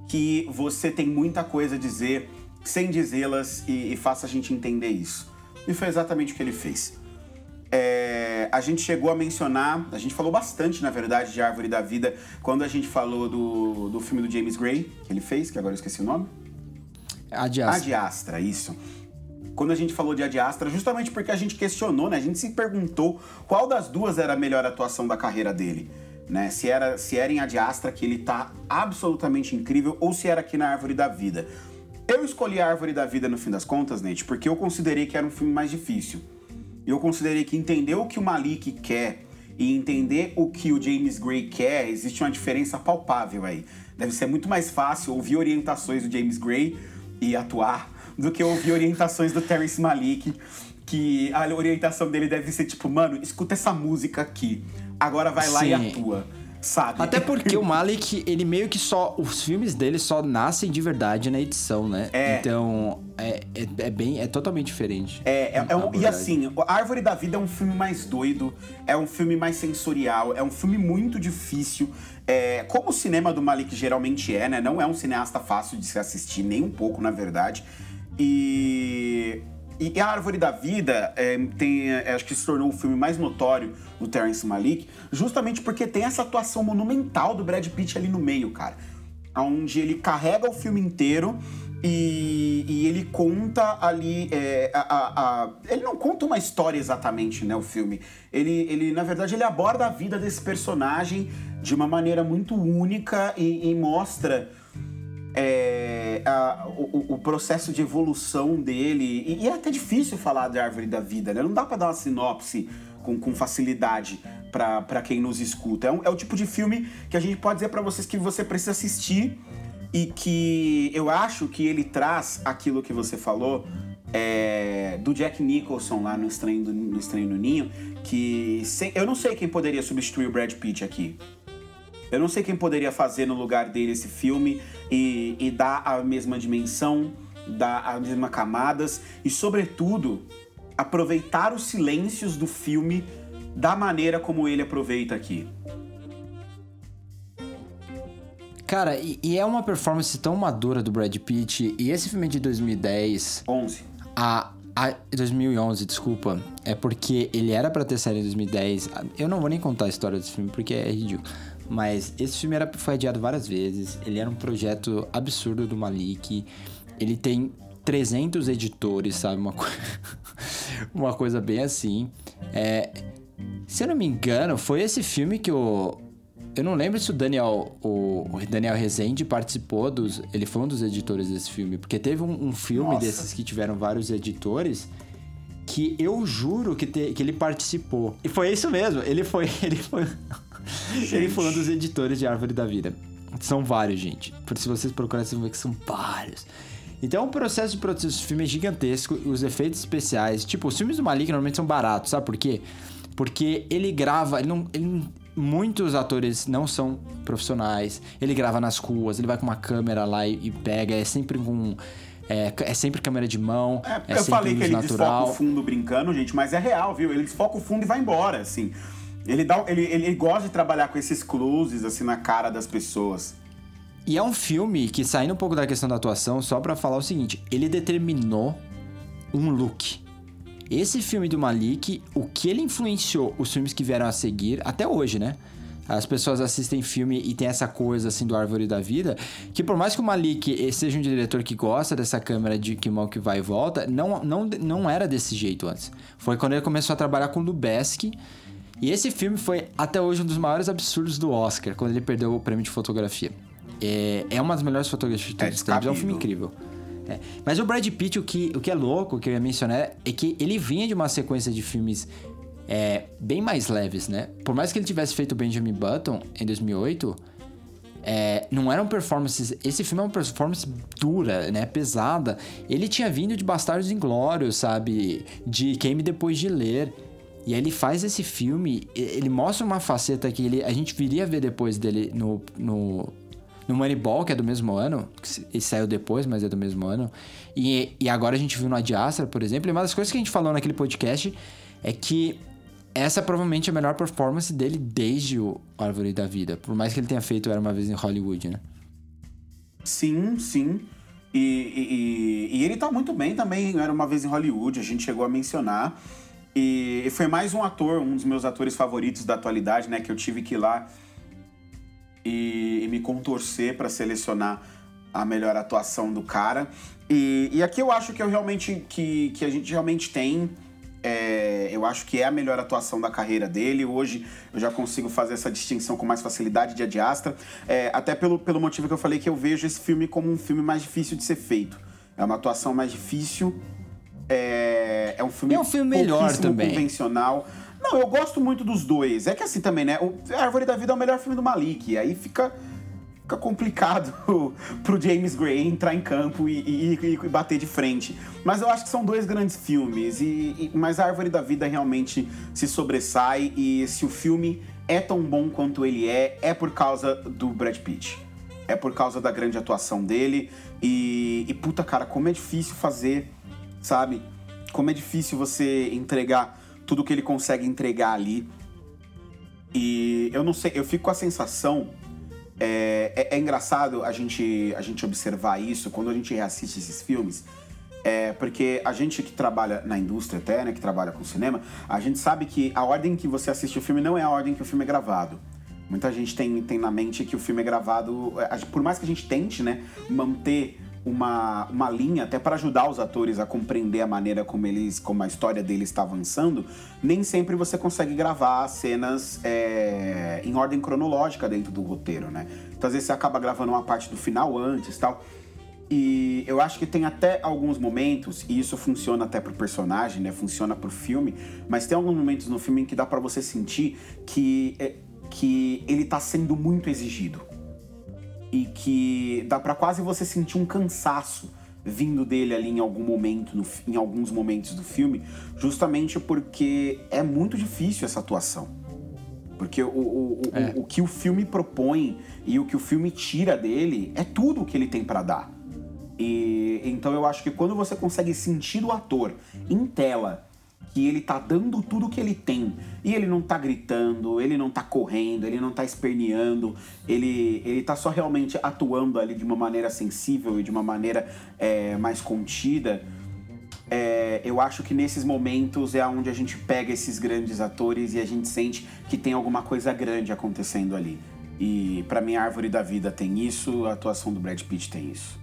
que você tem muita coisa a dizer sem dizê-las e, e faça a gente entender isso. E foi exatamente o que ele fez. É, a gente chegou a mencionar, a gente falou bastante, na verdade, de Árvore da Vida quando a gente falou do, do filme do James Gray, que ele fez, que agora eu esqueci o nome. Adiastra. Adiastra, isso. Quando a gente falou de Adiastra, justamente porque a gente questionou, né? A gente se perguntou qual das duas era a melhor atuação da carreira dele. Né? Se era, se era em Adiastra, que ele tá absolutamente incrível, ou se era aqui na Árvore da Vida. Eu escolhi a Árvore da Vida no fim das contas, Nate, porque eu considerei que era um filme mais difícil. Eu considerei que entender o que o Malik quer e entender o que o James Gray quer, existe uma diferença palpável aí. Deve ser muito mais fácil ouvir orientações do James Gray e atuar do que ouvir orientações do Terrence Malik, que a orientação dele deve ser tipo, mano, escuta essa música aqui, agora vai lá Sim. e atua sabe? Até porque o Malik, ele meio que só. Os filmes dele só nascem de verdade na edição, né? É. Então, é, é, é bem. É totalmente diferente. É, é, é um, e assim, A Árvore da Vida é um filme mais doido, é um filme mais sensorial, é um filme muito difícil. É, como o cinema do Malik geralmente é, né? Não é um cineasta fácil de se assistir, nem um pouco, na verdade. E e A Árvore da Vida é, tem, é, acho que se tornou o filme mais notório do Terrence Malick, justamente porque tem essa atuação monumental do Brad Pitt ali no meio, cara. Onde ele carrega o filme inteiro e, e ele conta ali. É, a, a, a, ele não conta uma história exatamente, né? O filme. Ele, ele, na verdade, ele aborda a vida desse personagem de uma maneira muito única e, e mostra é, a, o, o, processo de evolução dele. E, e, é até difícil falar de árvore da vida, né? Não dá para dar uma sinopse com, com facilidade para quem nos escuta. É, um, é, o tipo de filme que a gente pode dizer para vocês que você precisa assistir e que eu acho que ele traz aquilo que você falou é, do Jack Nicholson lá no Estranho, do, no Estranho no Ninho, que eu não sei quem poderia substituir o Brad Pitt aqui. Eu não sei quem poderia fazer no lugar dele esse filme e, e dar a mesma dimensão, dar as mesmas camadas e, sobretudo, aproveitar os silêncios do filme da maneira como ele aproveita aqui. Cara, e, e, é uma performance tão madura do Brad Pitt. E esse filme é de 2010. 11. A, a 2011, desculpa. É porque ele era para ter saído em 2010. Eu não vou nem contar a história desse filme porque é ridículo. Mas esse filme era, foi adiado várias vezes. Ele era um projeto absurdo do Malik. Ele tem 300 editores, sabe? Uma, co... uma coisa bem assim. É... Se eu não me engano, foi esse filme que o. Eu não lembro se o Daniel, o, Daniel Rezende participou dos. Ele foi um dos editores desse filme. Porque teve um, um filme Nossa. desses que tiveram vários editores que eu juro que, te, que ele participou. E foi isso mesmo. Ele foi. Ele foi. Ele foi um dos editores de Árvore da Vida. São vários, gente. Se vocês procurarem, vocês vão ver que são vários. Então, o processo de produção desse filme é gigantesco. Os efeitos especiais, tipo, os filmes do Malik normalmente são baratos, sabe por quê? Porque ele grava, ele não, ele, muitos atores não são profissionais. Ele grava nas ruas, ele vai com uma câmera lá e, e pega, é sempre com é, é, sempre câmera de mão. É, é eu falei que ele natural. desfoca o fundo brincando, gente, mas é real, viu? Ele desfoca o fundo e vai embora, assim. Ele, dá, ele, ele gosta de trabalhar com esses closes, assim, na cara das pessoas. E é um filme que, saindo um pouco da questão da atuação, só para falar o seguinte: ele determinou um look. Esse filme do Malik, o que ele influenciou os filmes que vieram a seguir, até hoje, né? As pessoas assistem filme e tem essa coisa assim do Árvore da Vida, que por mais que o Malik seja um diretor que gosta dessa câmera de que mão que vai e volta, não, não, não era desse jeito antes. Foi quando ele começou a trabalhar com Lubeski, e esse filme foi até hoje um dos maiores absurdos do Oscar, quando ele perdeu o prêmio de fotografia. É, é uma das melhores fotografias de todos os tempos, é um filme incrível. É. Mas o Brad Pitt, o que, o que é louco, que eu ia mencionar, é que ele vinha de uma sequência de filmes é, bem mais leves, né? Por mais que ele tivesse feito Benjamin Button em 2008, é, não eram performances. Esse filme é uma performance dura, né? Pesada. Ele tinha vindo de Bastardos Inglórios, sabe? De Queime Depois de Ler. E aí ele faz esse filme, ele mostra uma faceta que ele, a gente viria a ver depois dele no, no, no Moneyball, que é do mesmo ano, que saiu depois, mas é do mesmo ano. E, e agora a gente viu no Adiastra, por exemplo. E uma das coisas que a gente falou naquele podcast é que essa é provavelmente a melhor performance dele desde o Árvore da Vida. Por mais que ele tenha feito Era Uma Vez em Hollywood, né? Sim, sim. E, e, e, ele tá muito bem também, Era Uma Vez em Hollywood, a gente chegou a mencionar. E, foi mais um ator, um dos meus atores favoritos da atualidade, né? Que eu tive que ir lá e, e me contorcer para selecionar a melhor atuação do cara. E, e aqui eu acho que eu realmente que, que a gente realmente tem. É, eu acho que é a melhor atuação da carreira dele. Hoje eu já consigo fazer essa distinção com mais facilidade de Adiastra. É, até pelo, pelo motivo que eu falei que eu vejo esse filme como um filme mais difícil de ser feito. É uma atuação mais difícil. É, é um filme, é um filme melhor também. convencional. Não, eu gosto muito dos dois. É que assim também, né? O Árvore da Vida é o melhor filme do Malik. Aí fica, fica complicado pro James Gray entrar em campo e, e, e, bater de frente. Mas eu acho que são dois grandes filmes. E, e, mas a Árvore da Vida realmente se sobressai. E se o filme é tão bom quanto ele é, é por causa do Brad Pitt. É por causa da grande atuação dele. E, e puta, cara, como é difícil fazer, sabe? Como é difícil você entregar tudo que ele consegue entregar ali. E eu não sei, eu fico com a sensação. É, é, é, engraçado a gente, a gente observar isso quando a gente reassiste esses filmes. É, porque a gente que trabalha na indústria até, né, que trabalha com cinema, a gente sabe que a ordem que você assiste o filme não é a ordem que o filme é gravado. Muita gente tem, tem na mente que o filme é gravado, é, por mais que a gente tente, né, manter uma, uma linha até para ajudar os atores a compreender a maneira como eles como a história deles está avançando nem sempre você consegue gravar cenas é, em ordem cronológica dentro do roteiro né? Então às vezes você acaba gravando uma parte do final antes tal. E eu acho que tem até alguns momentos e isso funciona até pro personagem né? Funciona pro filme mas tem alguns momentos no filme em que dá para você sentir que é, que ele tá sendo muito exigido e que dá para quase você sentir um cansaço vindo dele ali em algum momento, no, em alguns momentos do filme, justamente porque é muito difícil essa atuação. Porque o, o, é. o, o, que o filme propõe e o que o filme tira dele é tudo o que ele tem para dar. E então eu acho que quando você consegue sentir o ator em tela que ele tá dando tudo que ele tem. E ele não tá gritando, ele não tá correndo, ele não tá esperneando, ele, ele tá só realmente atuando ali de uma maneira sensível e de uma maneira é, mais contida. É, eu acho que nesses momentos é onde a gente pega esses grandes atores e a gente sente que tem alguma coisa grande acontecendo ali. E para mim, a Árvore da Vida tem isso, a atuação do Brad Pitt tem isso.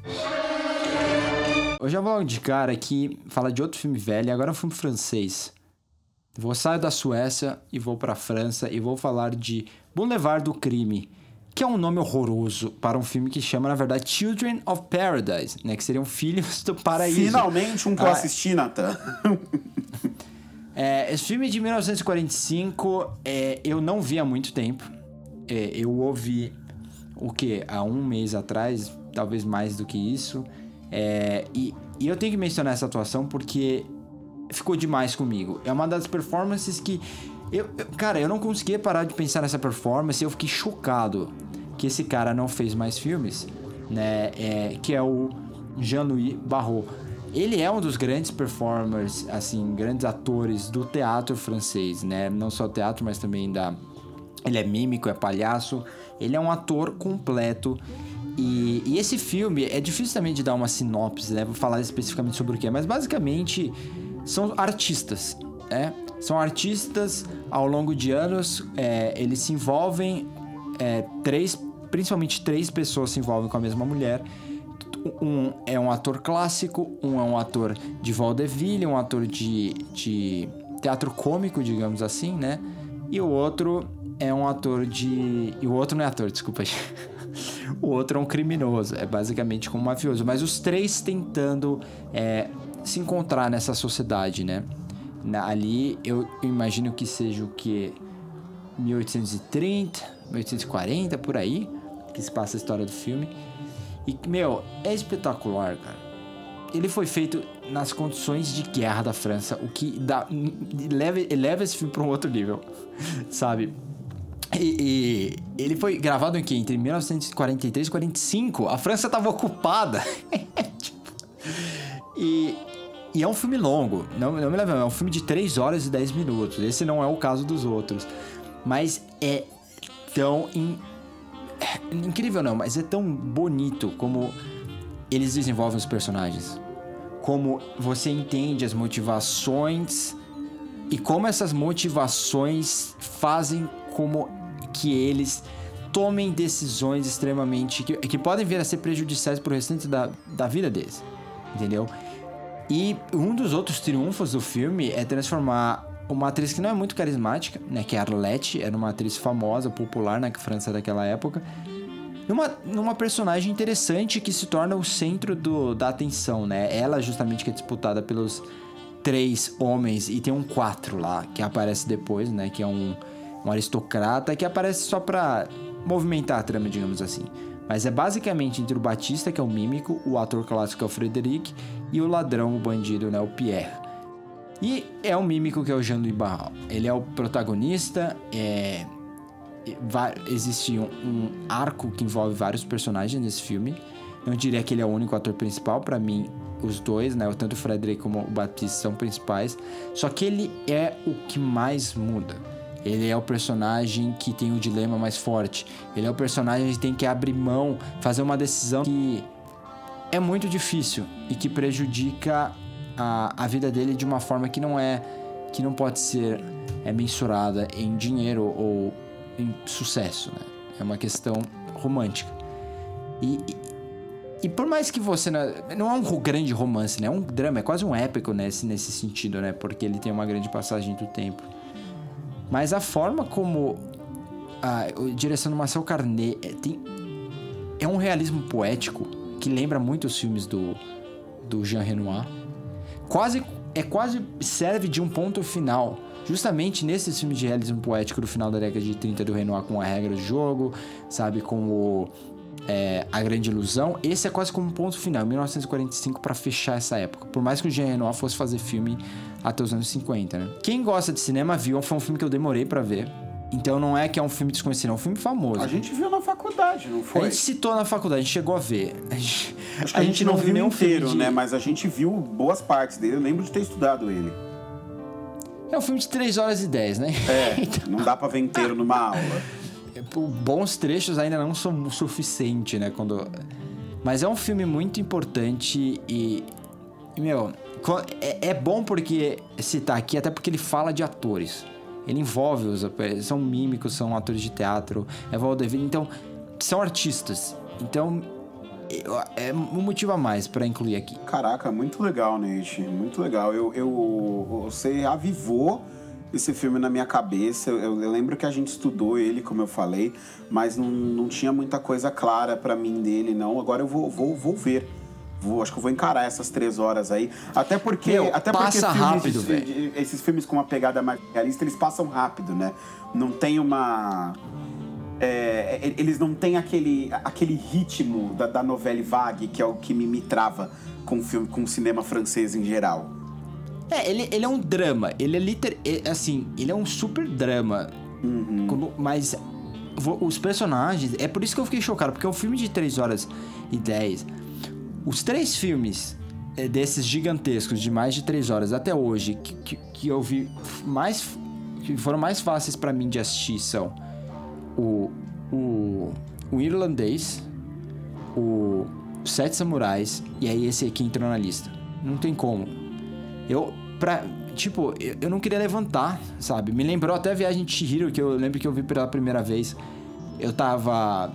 Eu já vou de cara aqui falar de outro filme velho, agora é um filme francês. Vou sair da Suécia e vou para a França e vou falar de Boulevard do Crime, que é um nome horroroso para um filme que chama, na verdade, Children of Paradise, né? Que seriam filhos do paraíso. Finalmente um que eu ah, assisti, Nathan. é, esse filme de 1945 é, eu não vi há muito tempo. É, eu ouvi o que? Há um mês atrás, talvez mais do que isso. É, e, e eu tenho que mencionar essa atuação porque ficou demais comigo. É uma das performances que. Eu, eu, cara, eu não conseguia parar de pensar nessa performance. Eu fiquei chocado que esse cara não fez mais filmes, né? É, que é o Jean-Louis Barrault. Ele é um dos grandes performers, assim, grandes atores do teatro francês, né? Não só teatro, mas também da. Ele é mímico, é palhaço. Ele é um ator completo e, e, esse filme é difícil também de dar uma sinopse, né? Vou falar especificamente sobre o que é, mas basicamente são artistas, né? São artistas ao longo de anos, é, eles se envolvem, é, três, principalmente três pessoas se envolvem com a mesma mulher. Um é um ator clássico, um é um ator de vaudeville, um ator de, de teatro cômico, digamos assim, né? E o outro é um ator de. E o outro não é ator, desculpa. o outro é um criminoso. É basicamente como um mafioso. Mas os três tentando é, se encontrar nessa sociedade, né? Na, ali eu imagino que seja o que? 1830, 1840, por aí, que se passa a história do filme. E, meu, é espetacular, cara. Ele foi feito nas condições de guerra da França, o que dá, leva, leva esse filme para um outro nível, sabe? E, e, ele foi gravado em que? Entre 1943 e 45. A França estava ocupada. tipo, e, E é um filme longo, não, não me leva, é um filme de 3 horas e 10 minutos. Esse não é o caso dos outros. Mas é tão in... é incrível não, mas é tão bonito como eles desenvolvem os personagens. Como você entende as motivações e como essas motivações fazem como que eles tomem decisões extremamente que, que podem vir a ser prejudiciais pro restante da, da vida deles. Entendeu? E um dos outros triunfos do filme é transformar uma atriz que não é muito carismática, né, que é Arlette, era uma atriz famosa, popular na França daquela época, numa, numa personagem interessante que se torna o centro do, da atenção, né? Ela justamente que é disputada pelos três homens e tem um quatro lá que aparece depois, né? Que é um, um aristocrata que aparece só pra movimentar a trama, digamos assim. Mas é basicamente entre o Batista, que é o mímico, o ator clássico, é o Frederic, e o ladrão, o bandido, né? O Pierre. E é o mímico que é o Jean-Louis Barral. Ele é o protagonista, é... Existe um, um arco que envolve vários personagens nesse filme. Não diria que ele é o único ator principal, para mim os dois, né, tanto o Frederic como o Batista são principais, só que ele é o que mais muda. Ele é o personagem que tem o dilema mais forte. Ele é o personagem que tem que abrir mão, fazer uma decisão que é muito difícil e que prejudica a, a vida dele de uma forma que não é que não pode ser é mensurada em dinheiro ou em sucesso, né? É uma questão romântica. E, e, por mais que você não, não é um grande romance, né? É um drama, é quase um épico nesse, nesse sentido, né? Porque ele tem uma grande passagem do tempo. Mas a forma como a, direção do Marcel Carnet é, tem, é um realismo poético que lembra muito os filmes do, do Jean Renoir. Quase, é quase serve de um ponto final. Justamente nesses filmes de realismo poético do final da década de 30 do Renoir com a regra do jogo, sabe, com o é, A Grande Ilusão, esse é quase como um ponto final, 1945, para fechar essa época. Por mais que o Jean Renoir fosse fazer filme até os anos 50, né? Quem gosta de cinema viu, foi um filme que eu demorei para ver. Então não é que é um filme desconhecido, é um filme famoso. A gente viu na faculdade, não foi? A gente citou na faculdade, a gente chegou a ver. A gente, Acho que a, a gente, não, não viu nenhum inteiro, de... né? Mas a gente viu boas partes dele. Eu lembro de ter estudado ele. É um filme de 3 horas e 10, né? É, então... não dá pra ver inteiro numa aula. Bons trechos ainda não são o suficiente, né? Quando... Mas é um filme muito importante e, e meu, é, é bom porque citar aqui, até porque ele fala de atores. Ele envolve os são mímicos, são atores de teatro, é Valdeville, então são artistas. Então é um motivo a mais para incluir aqui. Caraca, muito legal, Nate, muito legal. Eu, eu você avivou esse filme na minha cabeça. Eu, eu, lembro que a gente estudou ele, como eu falei, mas não, não tinha muita coisa clara para mim dele, não. Agora eu vou, vou, vou ver. Vou, acho que eu vou encarar essas três horas aí. Até porque. Meu, até passa porque rápido, velho. Esses filmes com uma pegada mais realista, eles passam rápido, né? Não tem uma. É, eles não têm aquele, aquele ritmo da, da novela vague, que é o que me, me trava com, filme, com cinema francês em geral. É, ele, ele é um drama. Ele é liter... Assim, ele é um super drama. Uhum. Como, mas os personagens... É por isso que eu fiquei chocado. Porque é um filme de 3 horas e 10 os três filmes é, desses gigantescos de mais de três horas até hoje que, que, que eu vi mais que foram mais fáceis para mim de assistir são o, o, o irlandês, o Sete Samurais e aí esse aqui entrou na lista. Não tem como. Eu pra tipo, eu, não queria levantar, sabe? Me lembrou até a viagem de Chihiro que eu lembro que eu vi pela primeira vez. Eu tava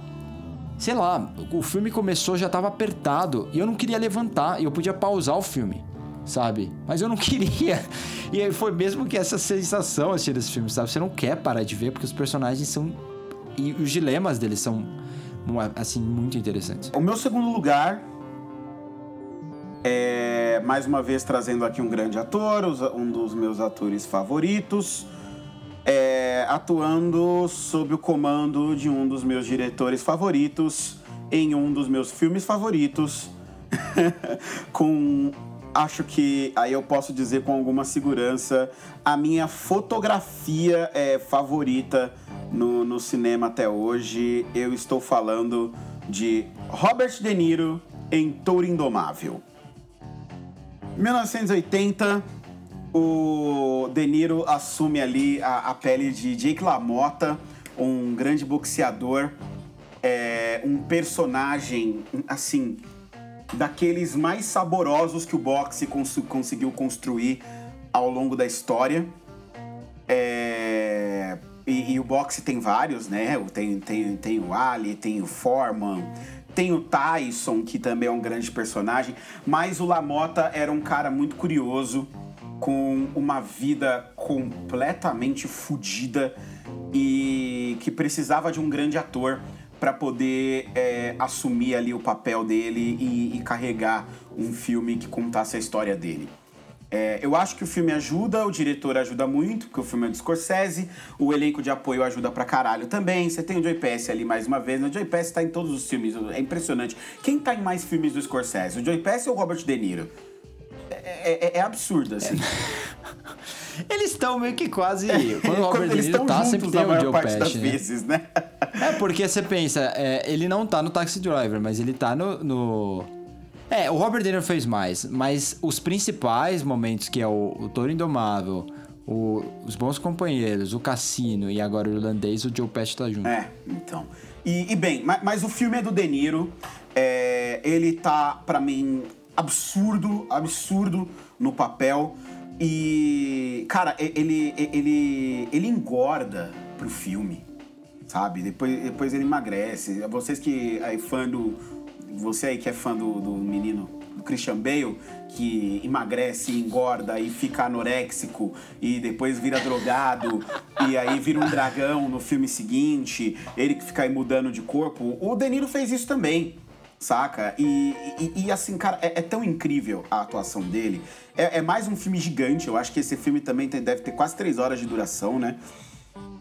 sei lá, o filme começou, já tava apertado e eu não queria levantar, e eu podia pausar o filme, sabe? Mas eu não queria. E foi mesmo que essa sensação assistindo esse filme, sabe? Você não quer parar de ver porque os personagens são e os dilemas deles são assim muito interessantes. O meu segundo lugar é mais uma vez trazendo aqui um grande ator, um dos meus atores favoritos é, atuando sob o comando de um dos meus diretores favoritos em um dos meus filmes favoritos, com acho que aí eu posso dizer com alguma segurança a minha fotografia é, favorita no, no cinema até hoje. Eu estou falando de Robert De Niro em Touro Indomável. 1980, o De Niro assume ali a, a pele de Jake LaMotta, um grande boxeador, é, um personagem, assim, daqueles mais saborosos que o boxe cons conseguiu construir ao longo da história. É, e, e, o boxe tem vários, né? Tem, tem, tem o Ali, tem o Foreman, tem o Tyson, que também é um grande personagem. Mas o Lamota era um cara muito curioso, com uma vida completamente fodida e que precisava de um grande ator para poder é, assumir ali o papel dele e, e carregar um filme que contasse a história dele. É, eu acho que o filme ajuda, o diretor ajuda muito, porque o filme é do Scorsese, o elenco de apoio ajuda pra caralho também. Você tem o Joey Pass ali mais uma vez, né? o Joey Pass tá em todos os filmes, é impressionante. Quem tá em mais filmes do Scorsese, o Joey Pass ou o Robert De Niro? É, é, é absurdo, assim. Eles estão meio que quase. Quando o Robert De Niro tá, sempre tem o Joe Pesci, das né? vezes, né? É, porque você pensa, é, ele não tá no Taxi Driver, mas ele tá no... no é, o Robert De Niro fez mais, mas os principais momentos, que é o, o Toro Indomável, o, os Bons Companheiros, o Cassino e agora o Irlandês, o Joe Pesci tá junto. É, então. E, e bem, mas, mas, o filme é do De Niro, é, ele tá, para mim, absurdo, absurdo no papel. E, cara, ele, ele, ele engorda pro filme, sabe? Depois, depois ele emagrece. Vocês que é fã do, você aí que é fã do, do menino do Christian Bale, que emagrece, engorda e fica anoréxico e depois vira drogado e aí vira um dragão no filme seguinte, ele que fica aí mudando de corpo. O De Niro fez isso também, saca? E, e, e assim, cara, é, é, tão incrível a atuação dele. É, é, mais um filme gigante, eu acho que esse filme também tem, deve ter quase três horas de duração, né?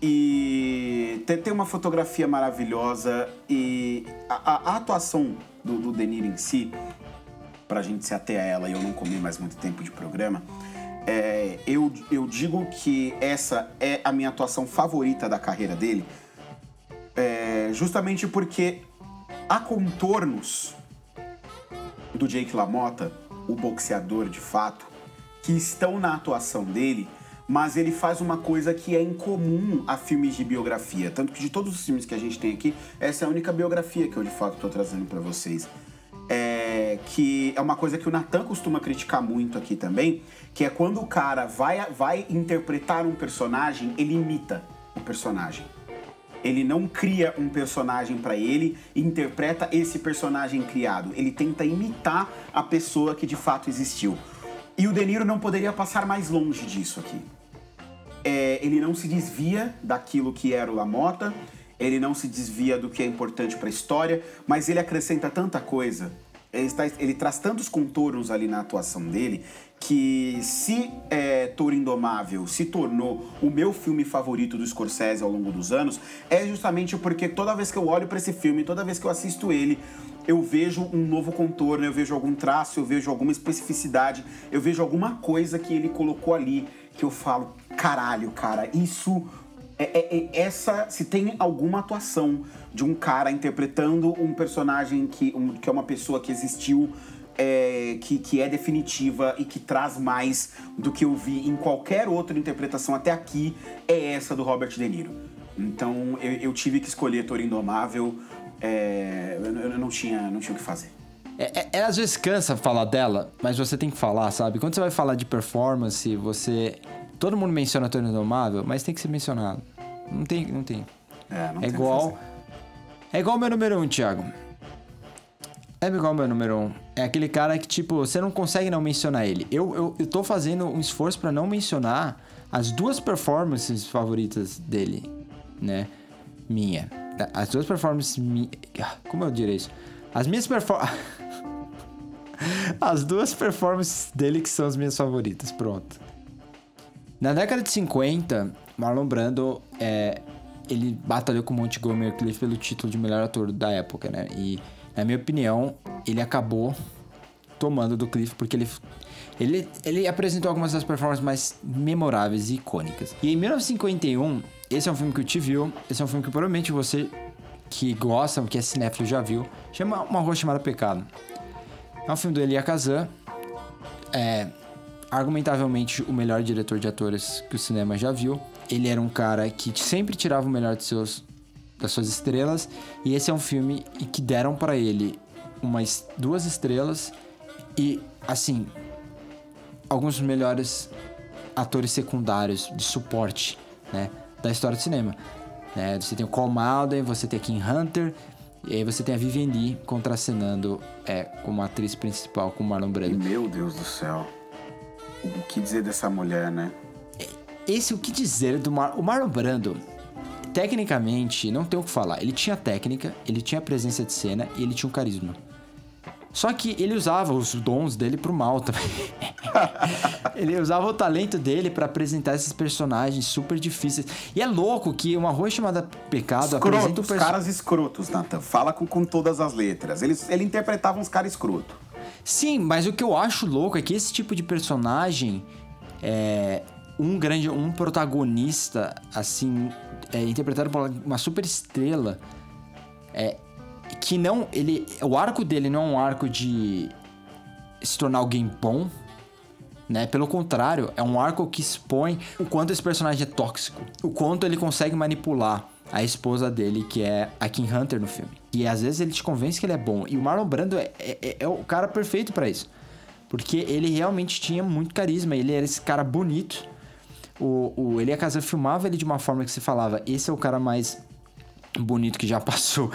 E tem, tem uma fotografia maravilhosa e a, a, a atuação do, do De Niro em si, pra gente se ater a ela e eu não comer mais muito tempo de programa, é, eu, eu digo que essa é a minha atuação favorita da carreira dele, é, justamente porque há contornos do Jake LaMotta, o boxeador de fato, que estão na atuação dele mas ele faz uma coisa que é incomum a filmes de biografia. Tanto que de todos os filmes que a gente tem aqui, essa é a única biografia que eu de fato estou trazendo para vocês. É, que é uma coisa que o Nathan costuma criticar muito aqui também, que é quando o cara vai, vai interpretar um personagem, ele imita o personagem. Ele não cria um personagem para ele interpreta esse personagem criado. Ele tenta imitar a pessoa que de fato existiu. E o De Niro não poderia passar mais longe disso aqui. É, ele não se desvia daquilo que era o Lamota, ele não se desvia do que é importante para a história, mas ele acrescenta tanta coisa, ele, está, ele, traz tantos contornos ali na atuação dele, que se é, Toro Indomável se tornou o meu filme favorito do Scorsese ao longo dos anos, é justamente porque toda vez que eu olho para esse filme, toda vez que eu assisto ele, eu vejo um novo contorno, eu vejo algum traço, eu vejo alguma especificidade, eu vejo alguma coisa que ele colocou ali que eu falo, caralho, cara, isso é, é, é, essa se tem alguma atuação de um cara interpretando um personagem que, um, que é uma pessoa que existiu é, que, que é definitiva e que traz mais do que eu vi em qualquer outra interpretação até aqui é essa do Robert De Niro. Então eu, eu tive que escolher Toro Indomável é, eu, eu, não tinha, não tinha o que fazer. É, é, é, às vezes cansa falar dela, mas você tem que falar, sabe? Quando você vai falar de performance, você. Todo mundo menciona Tony Indomável, mas tem que ser mencionado. Não tem. Não tem. É, não é igual. É igual o meu número um, Thiago. É igual o meu número um. É aquele cara que, tipo, você não consegue não mencionar ele. Eu, eu, eu tô fazendo um esforço para não mencionar as duas performances favoritas dele, né? Minha. As duas performances. Mi... Como eu diria isso? As minhas performances. as duas performances dele que são as minhas favoritas. Pronto. Na década de 50, Marlon Brando é, ele batalhou com Montgomery Clift pelo título de melhor ator da época, né? E, na minha opinião, ele acabou tomando do Cliff porque ele, ele, ele apresentou algumas das performances mais memoráveis e icônicas. E em 1951, esse é um filme que o te viu, esse é um filme que provavelmente você que gosta, que é cinéfilo já viu, chama Uma Rua Chamada Pecado. É um filme do Elia Kazan. é argumentavelmente o melhor diretor de atores que o cinema já viu. Ele era um cara que sempre tirava o melhor de seus, das suas estrelas. E esse é um filme que deram para ele umas duas estrelas e, assim, alguns dos melhores atores secundários de suporte, né, da história do cinema. É, você tem o Cole Malden, você tem Kim Hunter, e aí você tem a Vivian Lee contracenando é, como atriz principal com o Marlon Brando. Meu Deus do céu. O que dizer dessa mulher, né? Esse o que dizer do Mar o Marlon Brando. Tecnicamente, não tem o que falar. Ele tinha técnica, ele tinha presença de cena e ele tinha um carisma. Só que ele usava os dons dele pro mal também. ele usava o talento dele para apresentar esses personagens super difíceis. E é louco que uma rua chamada Pecado escrotos, apresenta um perso... caras escrotos, Nathan. Fala com, com todas as letras. Ele, ele interpretava uns caras escrotos. Sim, mas o que eu acho louco é que esse tipo de personagem é um grande, um protagonista assim, é, interpretado por uma super estrela, é que não ele, o arco dele não é um arco de se tornar alguém bom, né? Pelo contrário, é um arco que expõe o quanto esse personagem é tóxico, o quanto ele consegue manipular a esposa dele, que é a Kim Hunter no filme. E às vezes ele te convence que ele é bom. E o Marlon Brando é, é, é o cara perfeito para isso. Porque ele realmente tinha muito carisma, ele era esse cara bonito. O, o Elia Kazan filmava ele de uma forma que você falava: esse é o cara mais bonito que já passou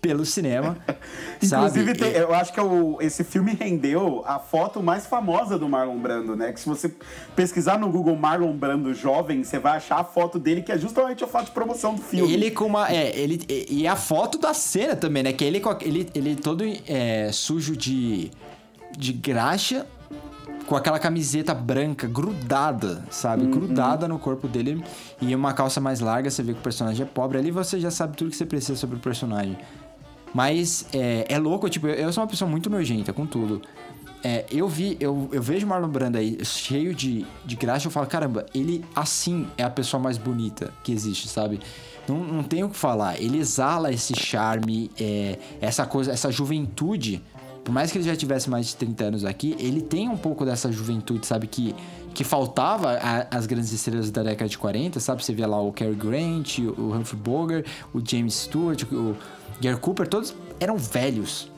pelo cinema. Inclusive, tem, eu acho que é o, esse filme rendeu a foto mais famosa do Marlon Brando, né? Que se você pesquisar no Google Marlon Brando jovem, você vai achar a foto dele, que é justamente a foto de promoção do filme. Ele com uma. É, ele, e a foto da cena também, né? Que ele, ele, ele todo é, sujo de, de graxa, com aquela camiseta branca grudada, sabe? Uhum. Grudada no corpo dele e uma calça mais larga, você vê que o personagem é pobre. Ali você já sabe tudo que você precisa sobre o personagem. Mas é, é louco, tipo, eu sou uma pessoa muito nojenta com tudo. É, eu vi, eu, eu vejo Marlon Brando aí cheio de, de graxa, eu falo, caramba, ele assim é a pessoa mais bonita que existe, sabe? Não, não tem o que falar. Ele exala esse charme, é, essa coisa, essa juventude. Por mais que ele já tivesse mais de 30 anos aqui, ele tem um pouco dessa juventude, sabe? Que, que faltava às grandes estrelas da década de 40, sabe? Você vê lá o Cary Grant, o Humphrey Bogart, o James Stewart, o, Gary Cooper, todos eram velhos.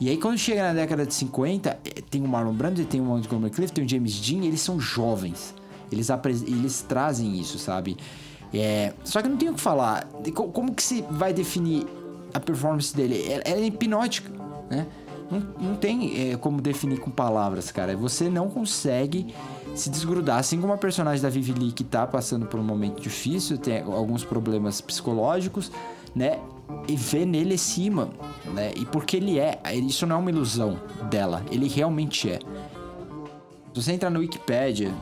E aí quando chega na década de 50, eh, tem o Marlon Brando, tem o Montgomery Clift, tem o James Dean, eles são jovens. Eles, eles trazem isso, sabe? É, só que não tenho o que falar. Como que se vai definir a performance dele? Ela é hipnótica, né? Não, não tem é, como definir com palavras, cara. Você não consegue se desgrudar. Assim como a personagem da Vivi Lee que tá passando por um momento difícil, tem alguns problemas psicológicos, né? e vê nele cima, né? E porque ele é, isso não é uma ilusão dela, ele realmente é. Se você entrar no Wikipedia,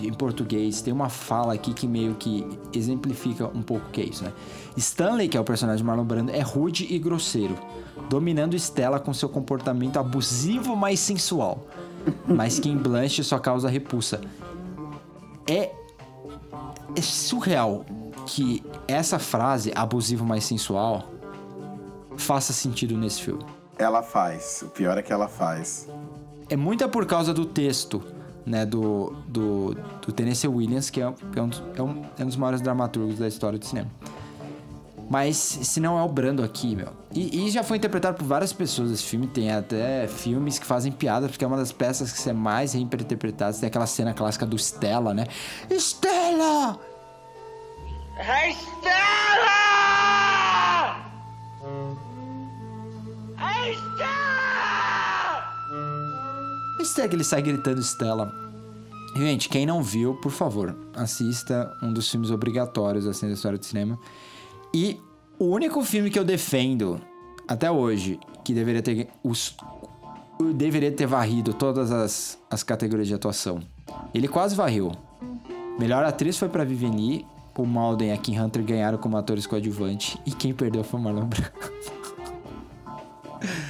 em português, tem uma fala aqui que meio que exemplifica um pouco o que é isso, né? Stanley, que é o personagem de Marlon Brando, é rude e grosseiro, dominando Stella com seu comportamento abusivo, mas sensual. Mas Kim Blanche só causa repulsa. É, é surreal que essa frase, abusivo mais sensual, faça sentido nesse filme. Ela faz. O pior é que ela faz. É muito por causa do texto, né, do, do, do Tennessee Williams, que é, é, um dos, é, um, é um dos maiores dramaturgos da história do cinema. Mas se não é o Brando aqui, meu. E, e, já foi interpretado por várias pessoas esse filme. Tem até filmes que fazem piada, porque é uma das peças que é mais reinterpretadas. Tem aquela cena clássica do Stella, né? Stella! Stella! Stella! Que ele sai gritando Stella. Gente, quem não viu, por favor, assista um dos filmes obrigatórios assim da história do cinema. E o único filme que eu defendo até hoje que deveria ter os deveria ter varrido todas as, as categorias de atuação. Ele quase varreu. Melhor atriz foi para Vivienne o Malden e a Kim Hunter ganharam como atores coadjuvantes e quem perdeu foi o Marlon Brando.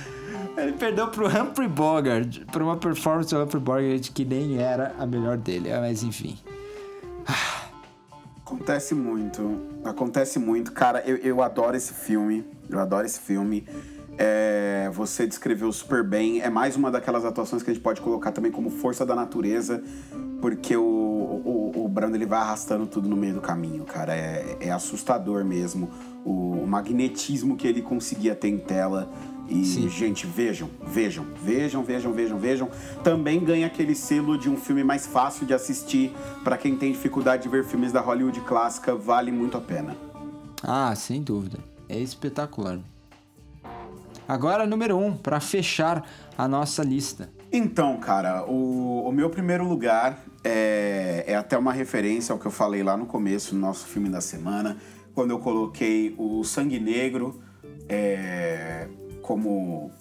Perdeu pro Humphrey Bogart, por uma performance do Humphrey Bogart que nem era a melhor dele, mas enfim. Acontece muito, acontece muito. Cara, eu, eu adoro esse filme, eu adoro esse filme. É, você descreveu super bem. É mais uma daquelas atuações que a gente pode colocar também como força da natureza, porque o, o, o Brando ele vai arrastando tudo no meio do caminho, cara. É, é assustador mesmo o, o magnetismo que ele conseguia ter em tela. E, Sim. gente, vejam, vejam, vejam, vejam, vejam, vejam. Também ganha aquele selo de um filme mais fácil de assistir. para quem tem dificuldade de ver filmes da Hollywood clássica, vale muito a pena. Ah, sem dúvida. É espetacular. Agora, número um, para fechar a nossa lista. Então, cara, o, o meu primeiro lugar é, é até uma referência ao que eu falei lá no começo, no nosso filme da semana, quando eu coloquei o Sangue Negro é, como,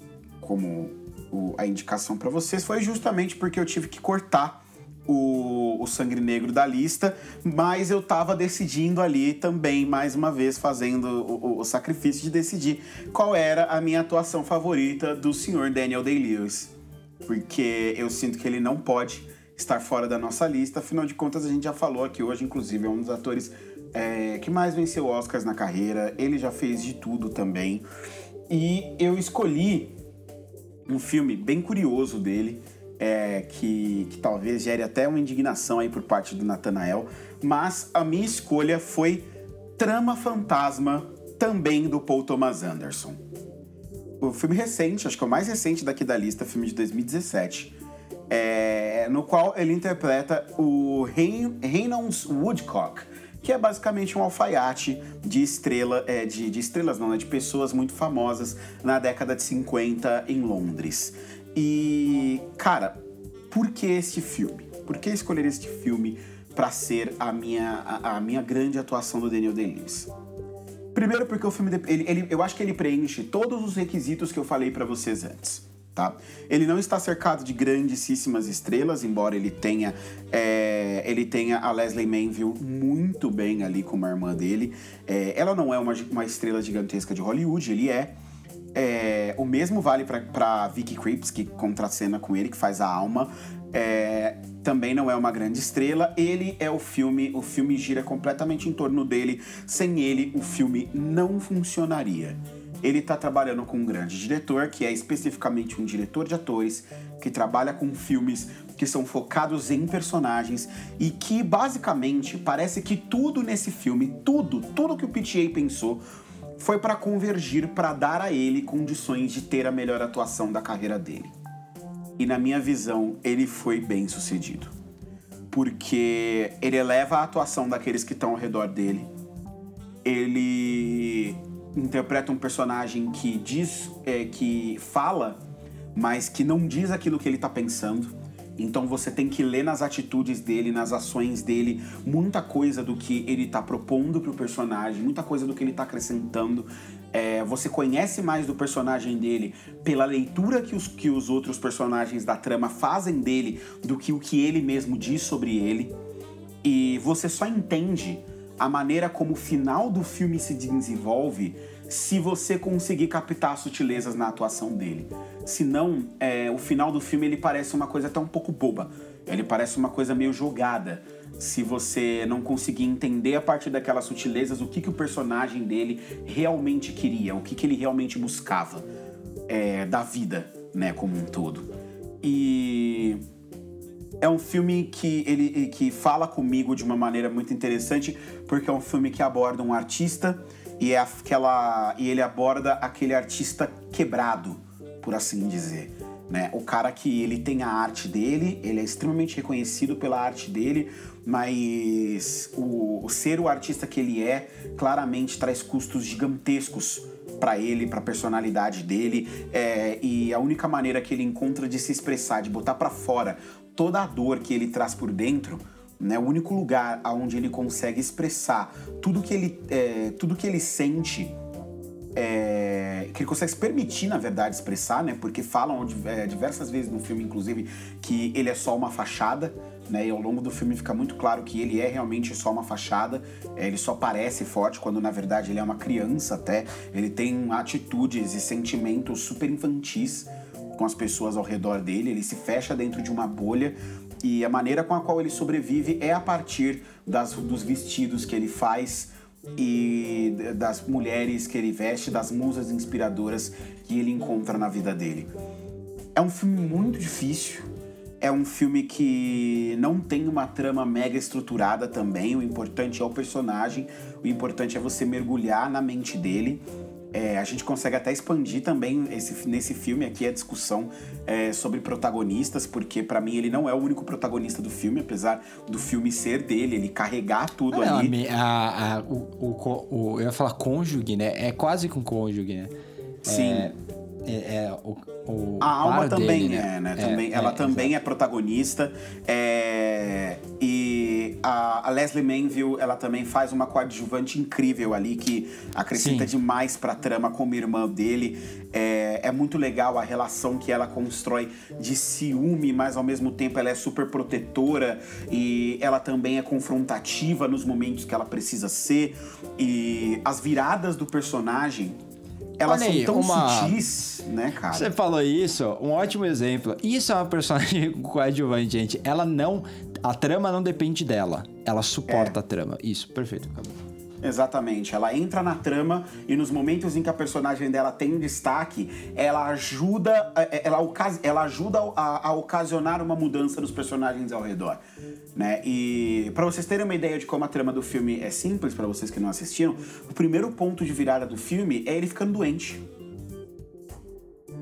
como o, a indicação para vocês, foi justamente porque eu tive que cortar o, o Sangue Negro da lista, mas eu tava decidindo ali também, mais uma vez, fazendo o, o, sacrifício de decidir qual era a minha atuação favorita do senhor Daniel Day-Lewis. Porque eu sinto que ele não pode estar fora da nossa lista, afinal de contas a gente já falou aqui hoje, inclusive, é um dos atores é, que mais venceu Oscars na carreira, ele já fez de tudo também. E eu escolhi um filme bem curioso dele, é, que, que, talvez gere até uma indignação aí por parte do Nathanael, mas a minha escolha foi Trama Fantasma, também do Paul Thomas Anderson. O filme recente, acho que é o mais recente daqui da lista, filme de 2017, é, no qual ele interpreta o Reynolds Woodcock, que é basicamente um alfaiate de estrela, é, de, de estrelas não, né, de pessoas muito famosas na década de 50 em Londres. E, cara, por que este filme? Por que escolher este filme para ser a minha, a, a, minha grande atuação do Daniel Day-Lewis? Primeiro porque o filme, ele, ele, eu acho que ele preenche todos os requisitos que eu falei para vocês antes. Tá? Ele não está cercado de grandíssimas estrelas, embora ele tenha é, ele tenha a Leslie Manville muito bem ali como a irmã dele. É, ela não é uma, uma estrela gigantesca de Hollywood, ele é, é, o mesmo vale para Vicky Creeps, que contracena com ele, que faz a alma. É, também não é uma grande estrela. Ele é o filme, o filme gira completamente em torno dele. Sem ele, o filme não funcionaria. Ele está trabalhando com um grande diretor, que é especificamente um diretor de atores, que trabalha com filmes que são focados em personagens e que basicamente parece que tudo nesse filme, tudo, tudo que o PTA pensou foi para convergir para dar a ele condições de ter a melhor atuação da carreira dele. E na minha visão, ele foi bem sucedido. Porque ele eleva a atuação daqueles que estão ao redor dele. Ele interpreta um personagem que diz, é, que fala, mas que não diz aquilo que ele está pensando. Então você tem que ler nas atitudes dele, nas ações dele, muita coisa do que ele tá propondo pro personagem, muita coisa do que ele tá acrescentando. É, você conhece mais do personagem dele pela leitura que os, que os outros personagens da trama fazem dele do que o que ele mesmo diz sobre ele. E você só entende a maneira como o final do filme se desenvolve se você conseguir captar sutilezas na atuação dele. Senão, é, o final do filme ele parece uma coisa até um pouco boba. Ele parece uma coisa meio jogada. Se você não conseguir entender a partir daquelas sutilezas o que, que o personagem dele realmente queria, o que, que ele realmente buscava é, da vida, né, como um todo. E é um filme que ele que fala comigo de uma maneira muito interessante, porque é um filme que aborda um artista e é aquela e ele aborda aquele artista quebrado por assim dizer. Né? O cara que ele tem a arte dele, ele é extremamente reconhecido pela arte dele, mas o, o ser o artista que ele é claramente traz custos gigantescos para ele, para a personalidade dele, é, e a única maneira que ele encontra de se expressar, de botar para fora toda a dor que ele traz por dentro, né? O único lugar onde ele consegue expressar tudo que ele, é, tudo que ele sente é, que ele consegue se permitir, na verdade, expressar, né? Porque falam é, diversas vezes no filme, inclusive, que ele é só uma fachada, né? E ao longo do filme fica muito claro que ele é realmente só uma fachada. É, ele só parece forte quando, na verdade, ele é uma criança até. Ele tem atitudes e sentimentos super infantis com as pessoas ao redor dele. Ele se fecha dentro de uma bolha e a maneira com a qual ele sobrevive é a partir das, dos vestidos que ele faz e das mulheres que ele veste, das musas inspiradoras que ele encontra na vida dele. É um filme muito difícil. É um filme que não tem uma trama mega estruturada também. O importante é o personagem, o importante é você mergulhar na mente dele. É, a gente consegue até expandir também esse, nesse filme aqui a discussão é, sobre protagonistas, porque para mim ele não é o único protagonista do filme, apesar do filme ser dele, ele carregar tudo ali. A, a, o, o, o- eu ia falar cônjuge, né? É quase com cônjuge, né? Sim. É, é, é o, o A Alma também dele, é, né? É, Também, é, ela também é protagonista. é, A, a Leslie Manville, ela também faz uma coadjuvante incrível ali, que acrescenta Sim. demais pra trama como irmã dele. É, é muito legal a relação que ela constrói de ciúme, mas ao mesmo tempo ela é super protetora e ela também é confrontativa nos momentos que ela precisa ser. E as viradas do personagem, elas Olha aí, são tão uma- sutis, né, cara? Você falou isso, um ótimo exemplo. Isso é uma personagem coadjuvante, gente. Ela não. A trama não depende dela. Ela suporta É. a trama. Isso, perfeito, acabou. Exatamente. Ela entra na trama e nos momentos em que a personagem dela tem destaque, ela ajuda, é, ela, ocasi- ela ajuda a, a ocasionar uma mudança nos personagens ao redor, né? E para vocês terem uma ideia de como a trama do filme é simples para vocês que não assistiram, o primeiro ponto de virada do filme é ele ficando doente.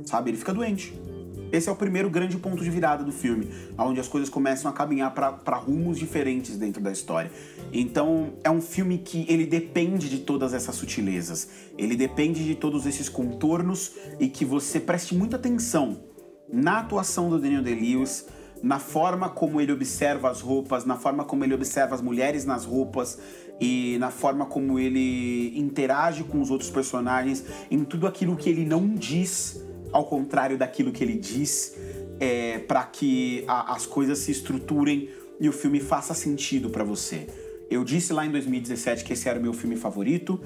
Sabe? Ele fica doente. Esse é o primeiro grande ponto de virada do filme, onde as coisas começam a caminhar para rumos diferentes dentro da história. Então, é um filme que ele depende de todas essas sutilezas, ele depende de todos esses contornos e que você preste muita atenção na atuação do Daniel Day-Lewis, na forma como ele observa as roupas, na forma como ele observa as mulheres nas roupas e na forma como ele interage com os outros personagens, em tudo aquilo que ele não diz, ao contrário daquilo que ele diz, é, para que a- as coisas se estruturem e o filme faça sentido para você. Eu disse lá em 2017 que esse era o meu filme favorito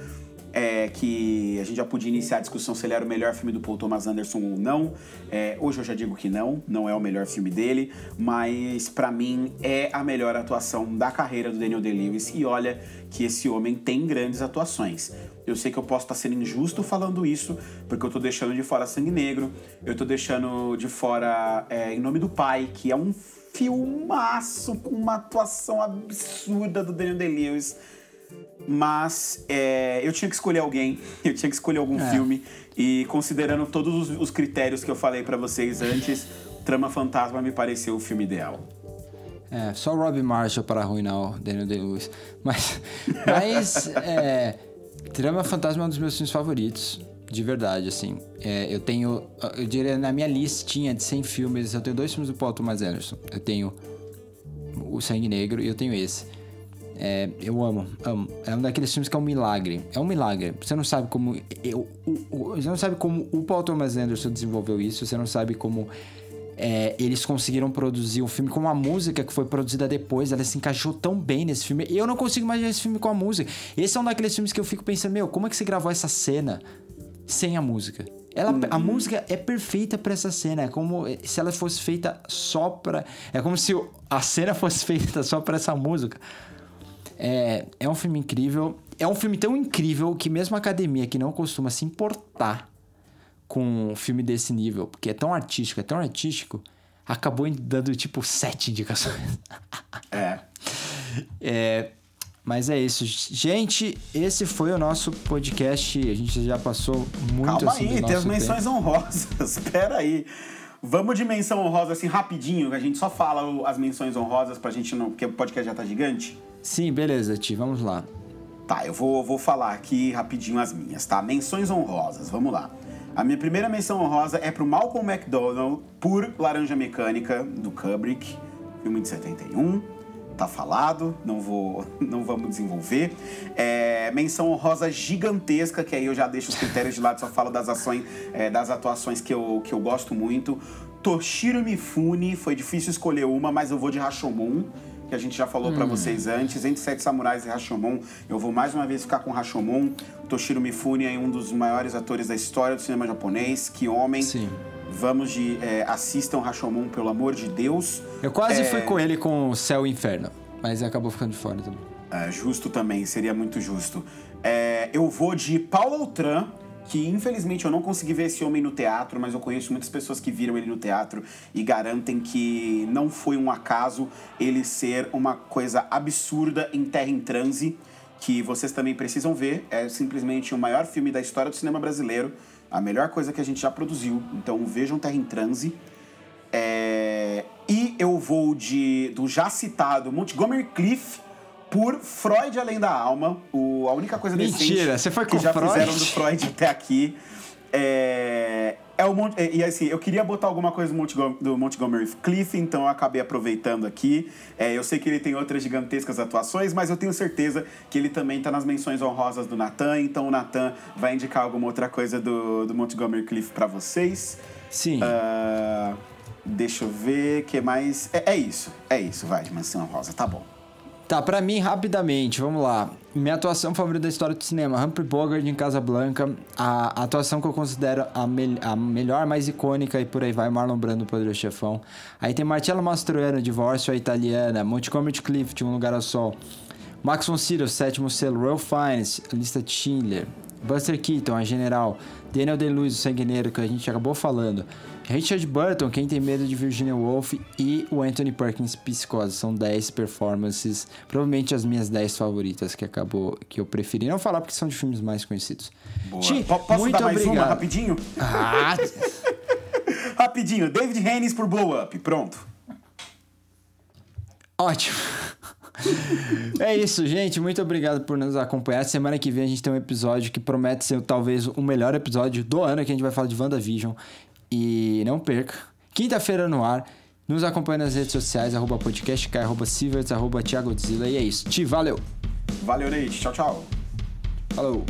é, que a gente já podia iniciar a discussão se ele era o melhor filme do Paul Thomas Anderson ou não. É, hoje eu já digo que não, não é o melhor filme dele, mas pra mim é a melhor atuação da carreira do Daniel Day-Lewis e olha que esse homem tem grandes atuações. Eu sei que eu posso estar sendo injusto falando isso, porque eu tô deixando de fora Sangue Negro, eu tô deixando de fora é, Em Nome do Pai, que é um filmaço com uma atuação absurda do Daniel Day-Lewis. Mas é, eu tinha que escolher alguém, eu tinha que escolher algum É. filme. E considerando todos os, os critérios que eu falei pra vocês antes, Trama Fantasma me pareceu o filme ideal. É, só Robbie Marshall para arruinar o Daniel Day-Lewis. Mas, mas é, Trama Fantasma é um dos meus filmes favoritos. De verdade, assim. É, eu tenho, eu diria, na minha listinha de 100 filmes, eu tenho dois filmes do Paul Thomas Anderson. Eu tenho O Sangue Negro e eu tenho esse. É, eu amo, amo. É um daqueles filmes que é um milagre. É um milagre. Você não sabe como. Eu, o- o- você não sabe como o Paul Thomas Anderson desenvolveu isso. Você não sabe como é, eles conseguiram produzir um filme com uma música que foi produzida depois. Ela se encaixou tão bem nesse filme. Eu não consigo imaginar esse filme com a música. Esse é um daqueles filmes que eu fico pensando, meu, como é que você gravou essa cena sem a música? Ela, A música é perfeita pra essa cena. É como se ela fosse feita só pra. É como se a cena fosse feita só pra essa música. É, é um filme incrível. É um filme tão incrível que mesmo a academia que não costuma se importar com um filme desse nível, porque é tão artístico, é tão artístico, acabou dando tipo sete indicações. É. É, mas é isso. Gente, esse foi o nosso podcast. A gente já passou muito Calma assim aí, tem as menções honrosas. Espera aí. Vamos de menção honrosa assim rapidinho, que a gente só fala as menções honrosas pra gente não. Porque o podcast já tá gigante. tempo. Sim, beleza, Ti, vamos lá. Tá, eu vou, vou falar aqui rapidinho as minhas, tá? Menções honrosas, vamos lá. A minha primeira menção honrosa é pro Malcolm McDonald por Laranja Mecânica, do Kubrick, filme de 71. Tá falado, não vou, não vamos desenvolver. É, menção honrosa gigantesca, que aí eu já deixo os critérios de lado, só falo das ações, é, das atuações que eu, que eu gosto muito. Toshiro Mifune, foi difícil escolher uma, mas eu vou de Rashomon que a gente já falou pra vocês antes, entre Sete Samurais e Rashomon, eu vou mais uma vez ficar com Rashomon. Toshiro Mifune é um dos maiores atores da história do cinema japonês, que homem. Sim. Vamos de é, assistam Rashomon pelo amor de Deus. Eu quase É, fui com ele com o Céu e Inferno, mas acabou ficando de fora também. É, justo também, seria muito justo. É, eu vou de Paulo Outram, que infelizmente eu não consegui ver esse homem no teatro, mas eu conheço muitas pessoas que viram ele no teatro e garantem que não foi um acaso ele ser uma coisa absurda em Terra em Transe, que vocês também precisam ver. É simplesmente o maior filme da história do cinema brasileiro, a melhor coisa que a gente já produziu. Então vejam Terra em Transe. É... E eu vou de do já citado Montgomery Cliff por Freud Além da Alma. O, a única coisa Mentira, você foi com que já Freud? fizeram do Freud até aqui. É, é o Mont, e assim, eu queria botar alguma coisa do, Montgomery, do Montgomery Cliff, então eu acabei aproveitando aqui. É, eu sei que ele tem outras gigantescas atuações, mas eu tenho certeza que ele também está nas menções honrosas do Nathan, então o Nathan vai indicar alguma outra coisa do, do Montgomery Cliff para vocês. Sim. Uh, deixa eu ver, que mais? É, é isso, é isso, vai, menção honrosa, tá bom. Tá, pra mim, rapidamente, vamos lá. Minha atuação favorita da história do cinema, Humphrey Bogart em Casablanca. A atuação que eu considero a, me a melhor, mais icônica e por aí vai, Marlon Brando, Poderoso Chefão. Aí tem Marcello Mastroianni, Divórcio a Italiana, Montgomery Clift, Um Lugar ao Sol. Max von Sydow, Sétimo Selo, Ralph Fiennes, Lista de Schindler. Buster Keaton, A General. Daniel Day-Lewis, O Sanguineiro, que a gente acabou falando. Richard Burton, Quem Tem Medo de Virginia Woolf e o Anthony Perkins, Psicose. São 10 performances, provavelmente as minhas 10 favoritas que acabou que eu preferi não falar porque são de filmes mais conhecidos. Boa. Ti, Posso muito dar mais obrigado. uma rapidinho? Ah. rapidinho, David Haynes por Blow Up, pronto. Ótimo. é isso, gente. Muito obrigado por nos acompanhar. Semana que vem a gente tem um episódio que promete ser talvez o melhor episódio do ano, que a gente vai falar de WandaVision. E não perca. Quinta-feira no ar. Nos acompanhe nas redes sociais, arroba podcastk, arroba Sieverts, arroba Thiago Godzilla. E é isso. Ti, valeu. Valeu, Nate. Tchau, tchau. Falou.